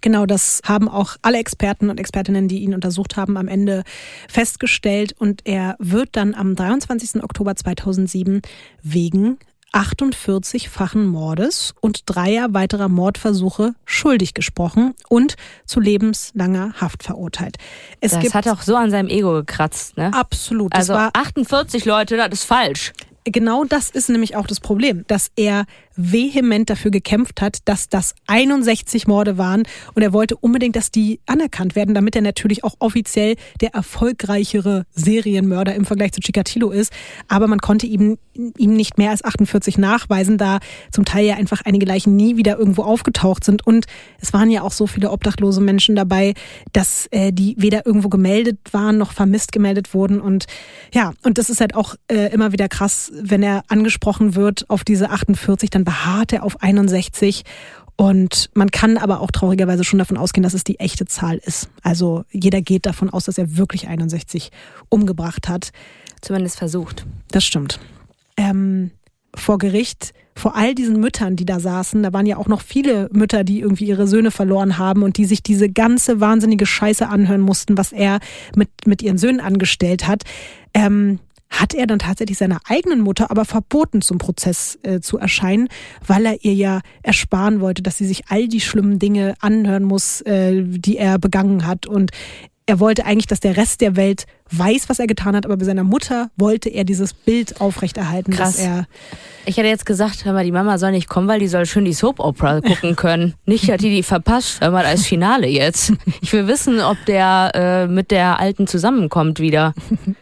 Genau, das haben auch alle Experten und Expertinnen, die ihn untersucht haben, am Ende festgestellt. Und er wird dann am 23. Oktober 2007 wegen 48-fachen Mordes und dreier weiterer Mordversuche schuldig gesprochen und zu lebenslanger Haft verurteilt. Es das hat auch so an seinem Ego gekratzt, ne? Absolut. Also 48 Leute, das ist falsch. Genau das ist nämlich auch das Problem, dass er vehement dafür gekämpft hat, dass das 61 Morde waren. Und er wollte unbedingt, dass die anerkannt werden, damit er natürlich auch offiziell der erfolgreichere Serienmörder im Vergleich zu Chikatilo ist. Aber man konnte ihm, ihm nicht mehr als 48 nachweisen, da zum Teil ja einfach einige Leichen nie wieder irgendwo aufgetaucht sind. Und es waren ja auch so viele obdachlose Menschen dabei, dass äh, die weder irgendwo gemeldet waren noch vermisst gemeldet wurden. Und ja, und das ist halt auch äh, immer wieder krass, wenn er angesprochen wird auf diese 48, dann beharrt er auf 61 und man kann aber auch traurigerweise schon davon ausgehen, dass es die echte Zahl ist. Also jeder geht davon aus, dass er wirklich 61 umgebracht hat. Zumindest versucht. Das stimmt. Ähm, vor Gericht, vor all diesen Müttern, die da saßen, da waren ja auch noch viele Mütter, die irgendwie ihre Söhne verloren haben und die sich diese ganze wahnsinnige Scheiße anhören mussten, was er mit, mit ihren Söhnen angestellt hat. Ähm, hat er dann tatsächlich seiner eigenen Mutter aber verboten, zum Prozess äh, zu erscheinen, weil er ihr ja ersparen wollte, dass sie sich all die schlimmen Dinge anhören muss, äh, die er begangen hat. Und er wollte eigentlich, dass der Rest der Welt weiß, was er getan hat, aber bei seiner Mutter wollte er dieses Bild aufrechterhalten, Krass. dass er. Ich hätte jetzt gesagt, hör mal, die Mama soll nicht kommen, weil die soll schön die Soap Opera gucken können. nicht hat die die verpasst. Hör mal, als Finale jetzt. Ich will wissen, ob der äh, mit der Alten zusammenkommt wieder.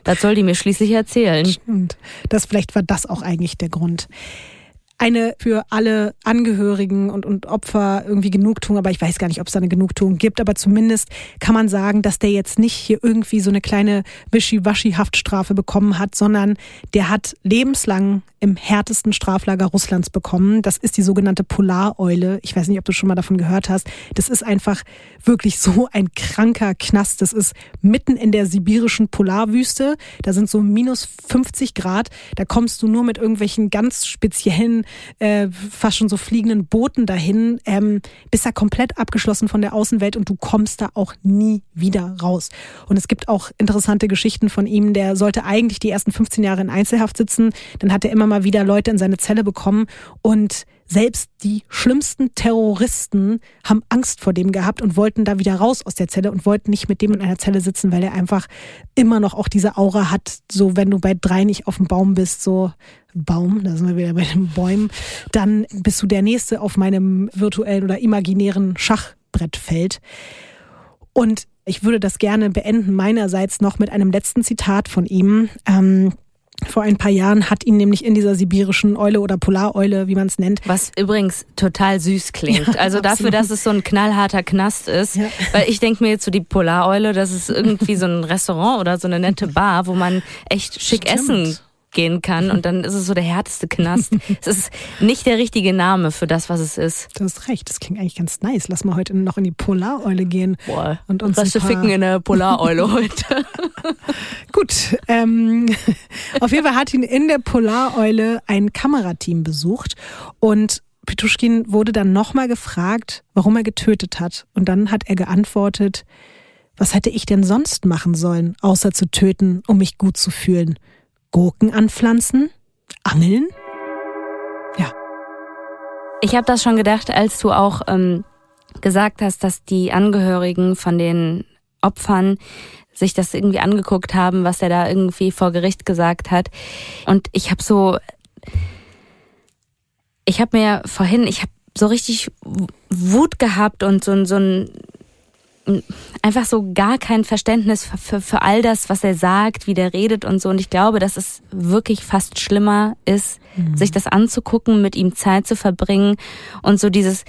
Das soll die mir schließlich erzählen. Stimmt. Das vielleicht war das auch eigentlich der Grund eine für alle Angehörigen und, und Opfer irgendwie Genugtuung, aber ich weiß gar nicht, ob es da eine Genugtuung gibt, aber zumindest kann man sagen, dass der jetzt nicht hier irgendwie so eine kleine Wischiwaschi-Haftstrafe bekommen hat, sondern der hat lebenslang im härtesten Straflager Russlands bekommen. Das ist die sogenannte Polareule. Ich weiß nicht, ob du schon mal davon gehört hast. Das ist einfach wirklich so ein kranker Knast. Das ist mitten in der sibirischen Polarwüste. Da sind so minus 50 Grad. Da kommst du nur mit irgendwelchen ganz speziellen, äh, fast schon so fliegenden Booten dahin. Ähm, bist da komplett abgeschlossen von der Außenwelt und du kommst da auch nie wieder raus. Und es gibt auch interessante Geschichten von ihm. Der sollte eigentlich die ersten 15 Jahre in Einzelhaft sitzen. Dann hat er immer mal wieder Leute in seine Zelle bekommen und selbst die schlimmsten Terroristen haben Angst vor dem gehabt und wollten da wieder raus aus der Zelle und wollten nicht mit dem in einer Zelle sitzen, weil er einfach immer noch auch diese Aura hat, so wenn du bei drei nicht auf dem Baum bist, so Baum, da sind wir wieder bei den Bäumen, dann bist du der Nächste auf meinem virtuellen oder imaginären Schachbrettfeld. Und ich würde das gerne beenden meinerseits noch mit einem letzten Zitat von ihm. Ähm, vor ein paar Jahren hat ihn nämlich in dieser sibirischen Eule oder Polareule, wie man es nennt. Was übrigens total süß klingt. Ja, also dafür, dass es so ein knallharter Knast ist. Ja. Weil ich denke mir jetzt so die Polareule, das ist irgendwie so ein Restaurant oder so eine nette Bar, wo man echt schick Stimmt. essen gehen kann und dann ist es so der härteste Knast. es ist nicht der richtige Name für das, was es ist. Du hast recht, das klingt eigentlich ganz nice. Lass mal heute noch in die Polareule gehen. Boah, und uns was ficken in der Polareule heute. Gut, ähm, auf jeden Fall hat ihn in der Polareule ein Kamerateam besucht und Petuschkin wurde dann nochmal gefragt, warum er getötet hat. Und dann hat er geantwortet, was hätte ich denn sonst machen sollen, außer zu töten, um mich gut zu fühlen? Gurken anpflanzen? Angeln? Ja. Ich habe das schon gedacht, als du auch ähm, gesagt hast, dass die Angehörigen von den Opfern sich das irgendwie angeguckt haben, was er da irgendwie vor Gericht gesagt hat. Und ich habe so, ich habe mir vorhin, ich habe so richtig Wut gehabt und so, so ein einfach so gar kein Verständnis für, für, für all das, was er sagt, wie der redet und so. Und ich glaube, dass es wirklich fast schlimmer ist, mhm. sich das anzugucken, mit ihm Zeit zu verbringen und so dieses,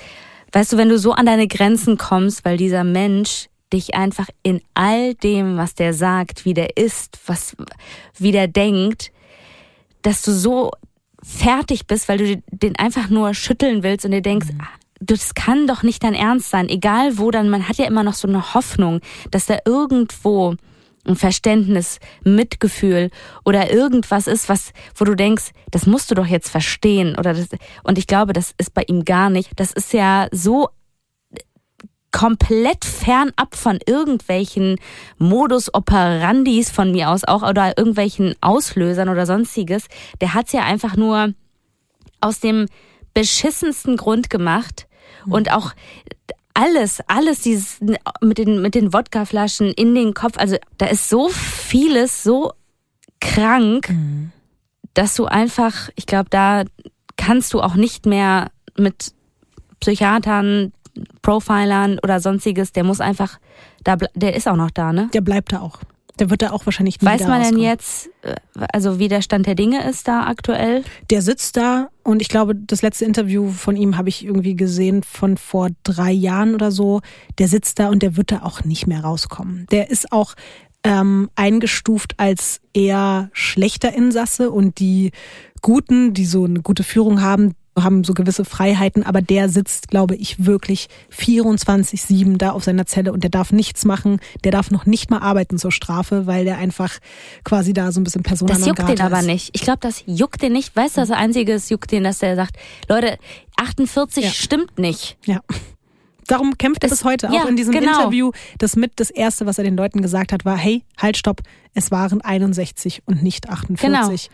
weißt du, wenn du so an deine Grenzen kommst, weil dieser Mensch dich einfach in all dem, was der sagt, wie der ist, was, wie der denkt, dass du so fertig bist, weil du den einfach nur schütteln willst und dir denkst, mhm das kann doch nicht dein Ernst sein. Egal wo, dann man hat ja immer noch so eine Hoffnung, dass da irgendwo ein Verständnis, Mitgefühl oder irgendwas ist, was, wo du denkst, das musst du doch jetzt verstehen oder das, und ich glaube, das ist bei ihm gar nicht. Das ist ja so komplett fernab von irgendwelchen Modus operandis von mir aus auch oder irgendwelchen Auslösern oder sonstiges. Der hat's ja einfach nur aus dem beschissensten Grund gemacht, und auch alles, alles dieses mit den, mit den Wodkaflaschen in den Kopf. Also da ist so vieles so krank, mhm. dass du einfach, ich glaube, da kannst du auch nicht mehr mit Psychiatern, Profilern oder sonstiges, der muss einfach, da, der ist auch noch da, ne? Der bleibt da auch. Der wird da auch wahrscheinlich nie Weiß man denn jetzt, äh, also wie der Stand der Dinge ist da aktuell? Der sitzt da und ich glaube, das letzte Interview von ihm habe ich irgendwie gesehen von vor drei Jahren oder so. Der sitzt da und der wird da auch nicht mehr rauskommen. Der ist auch ähm, eingestuft als eher schlechter Insasse und die Guten, die so eine gute Führung haben, haben so gewisse Freiheiten, aber der sitzt, glaube ich, wirklich 24-7 da auf seiner Zelle und der darf nichts machen, der darf noch nicht mal arbeiten zur Strafe, weil der einfach quasi da so ein bisschen Persona Das juckt den aber nicht. Ich glaube, das juckt den nicht. Weißt du, das Einzige ist, juckt den, dass der sagt, Leute, 48 ja. stimmt nicht. Ja. Darum kämpft er bis heute auch ja, in diesem genau. Interview. Das mit das erste, was er den Leuten gesagt hat, war: Hey, halt, stopp, es waren 61 und nicht 48.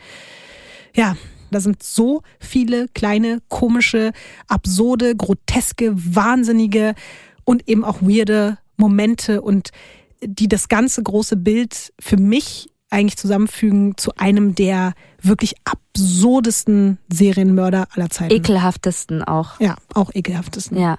Genau. Ja, da sind so viele kleine, komische, absurde, groteske, wahnsinnige und eben auch weirde Momente und die das ganze große Bild für mich eigentlich zusammenfügen zu einem der wirklich absurdesten Serienmörder aller Zeiten. Ekelhaftesten auch. Ja, auch ekelhaftesten. Ja.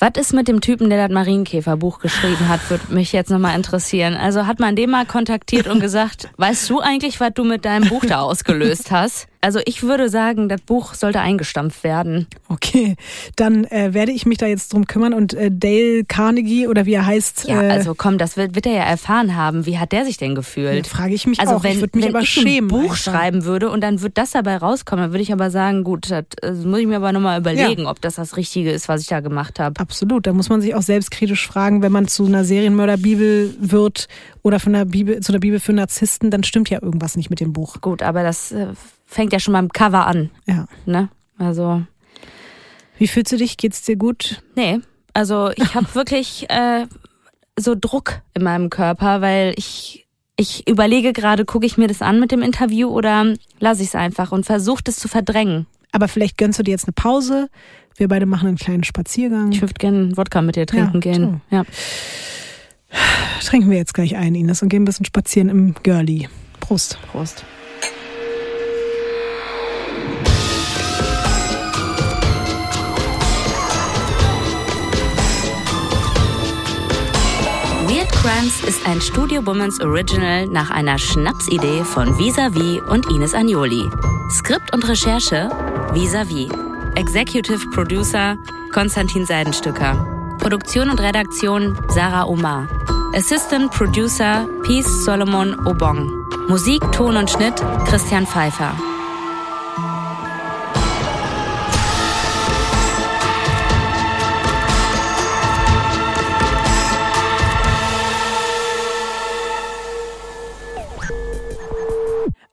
Was ist mit dem Typen, der das Marienkäferbuch geschrieben hat, würde mich jetzt nochmal interessieren. Also hat man den mal kontaktiert und gesagt, weißt du eigentlich, was du mit deinem Buch da ausgelöst hast? Also ich würde sagen, das Buch sollte eingestampft werden. Okay, dann äh, werde ich mich da jetzt drum kümmern und äh, Dale Carnegie oder wie er heißt. Ja, äh, also komm, das wird, wird er ja erfahren haben. Wie hat der sich denn gefühlt? Frage ich mich also auch. Wenn, ich würde mich wenn aber ich schämen. ein Buch einfach. schreiben würde und dann wird das dabei rauskommen, dann würde ich aber sagen, gut, das, das muss ich mir aber nochmal überlegen, ja. ob das das Richtige ist, was ich da gemacht habe. Absolut, da muss man sich auch selbstkritisch fragen, wenn man zu einer Serienmörderbibel wird oder von einer Bibel, zu einer Bibel für Narzissten, dann stimmt ja irgendwas nicht mit dem Buch. Gut, aber das äh, fängt ja schon beim Cover an. Ja. Ne? Also. Wie fühlst du dich? Geht's dir gut? Nee. Also ich habe wirklich äh, so Druck in meinem Körper, weil ich ich überlege gerade, gucke ich mir das an mit dem Interview oder lasse ich es einfach und versuche das zu verdrängen. Aber vielleicht gönnst du dir jetzt eine Pause. Wir beide machen einen kleinen Spaziergang. Ich würde gerne Wodka mit dir trinken Ja, gehen. Ja. Trinken wir jetzt gleich ein, Ines, und gehen ein bisschen spazieren im Girlie. Prost. Prost. Crimes ist ein Studio Bummens Original nach einer Schnapsidee von Visavi und Ines Agnoli. Skript und Recherche Visavi. Executive Producer Konstantin Seidenstücker. Produktion und Redaktion Sarah Omar. Assistant Producer Peace Solomon Obong. Musik, Ton und Schnitt Christian Pfeiffer.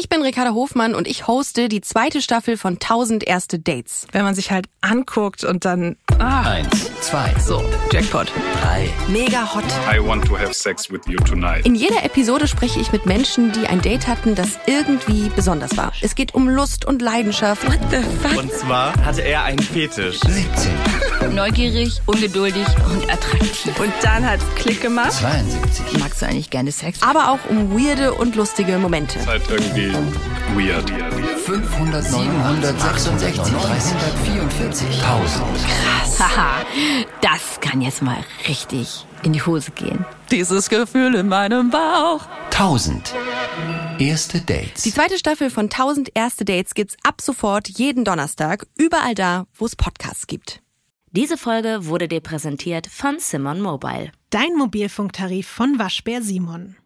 Ich bin Ricarda Hofmann und ich hoste die zweite Staffel von 1000 erste Dates. wenn man sich halt anguckt und dann ah, Eins, zwei, so Jackpot. drei. Mega hot. I want to have sex with you tonight. In jeder Episode spreche ich mit Menschen, die ein Date hatten, das irgendwie besonders war. Es geht um Lust und Leidenschaft. What the fuck? Und zwar hatte er einen Fetisch. 17, Neugierig, ungeduldig und attraktiv. Und dann hat's Klick gemacht. 72, Magst du eigentlich gerne Sex? Aber auch um weirde und lustige Momente. Halt irgendwie weird. 500, 766, 344, 1000. Haha, das kann jetzt mal richtig in die Hose gehen. Dieses Gefühl in meinem Bauch. 1000. Erste Dates. Die zweite Staffel von 1000 erste Dates gibt's ab sofort jeden Donnerstag überall da, wo es Podcasts gibt. Diese Folge wurde dir präsentiert von Simon Mobile. Dein Mobilfunktarif von Waschbär Simon.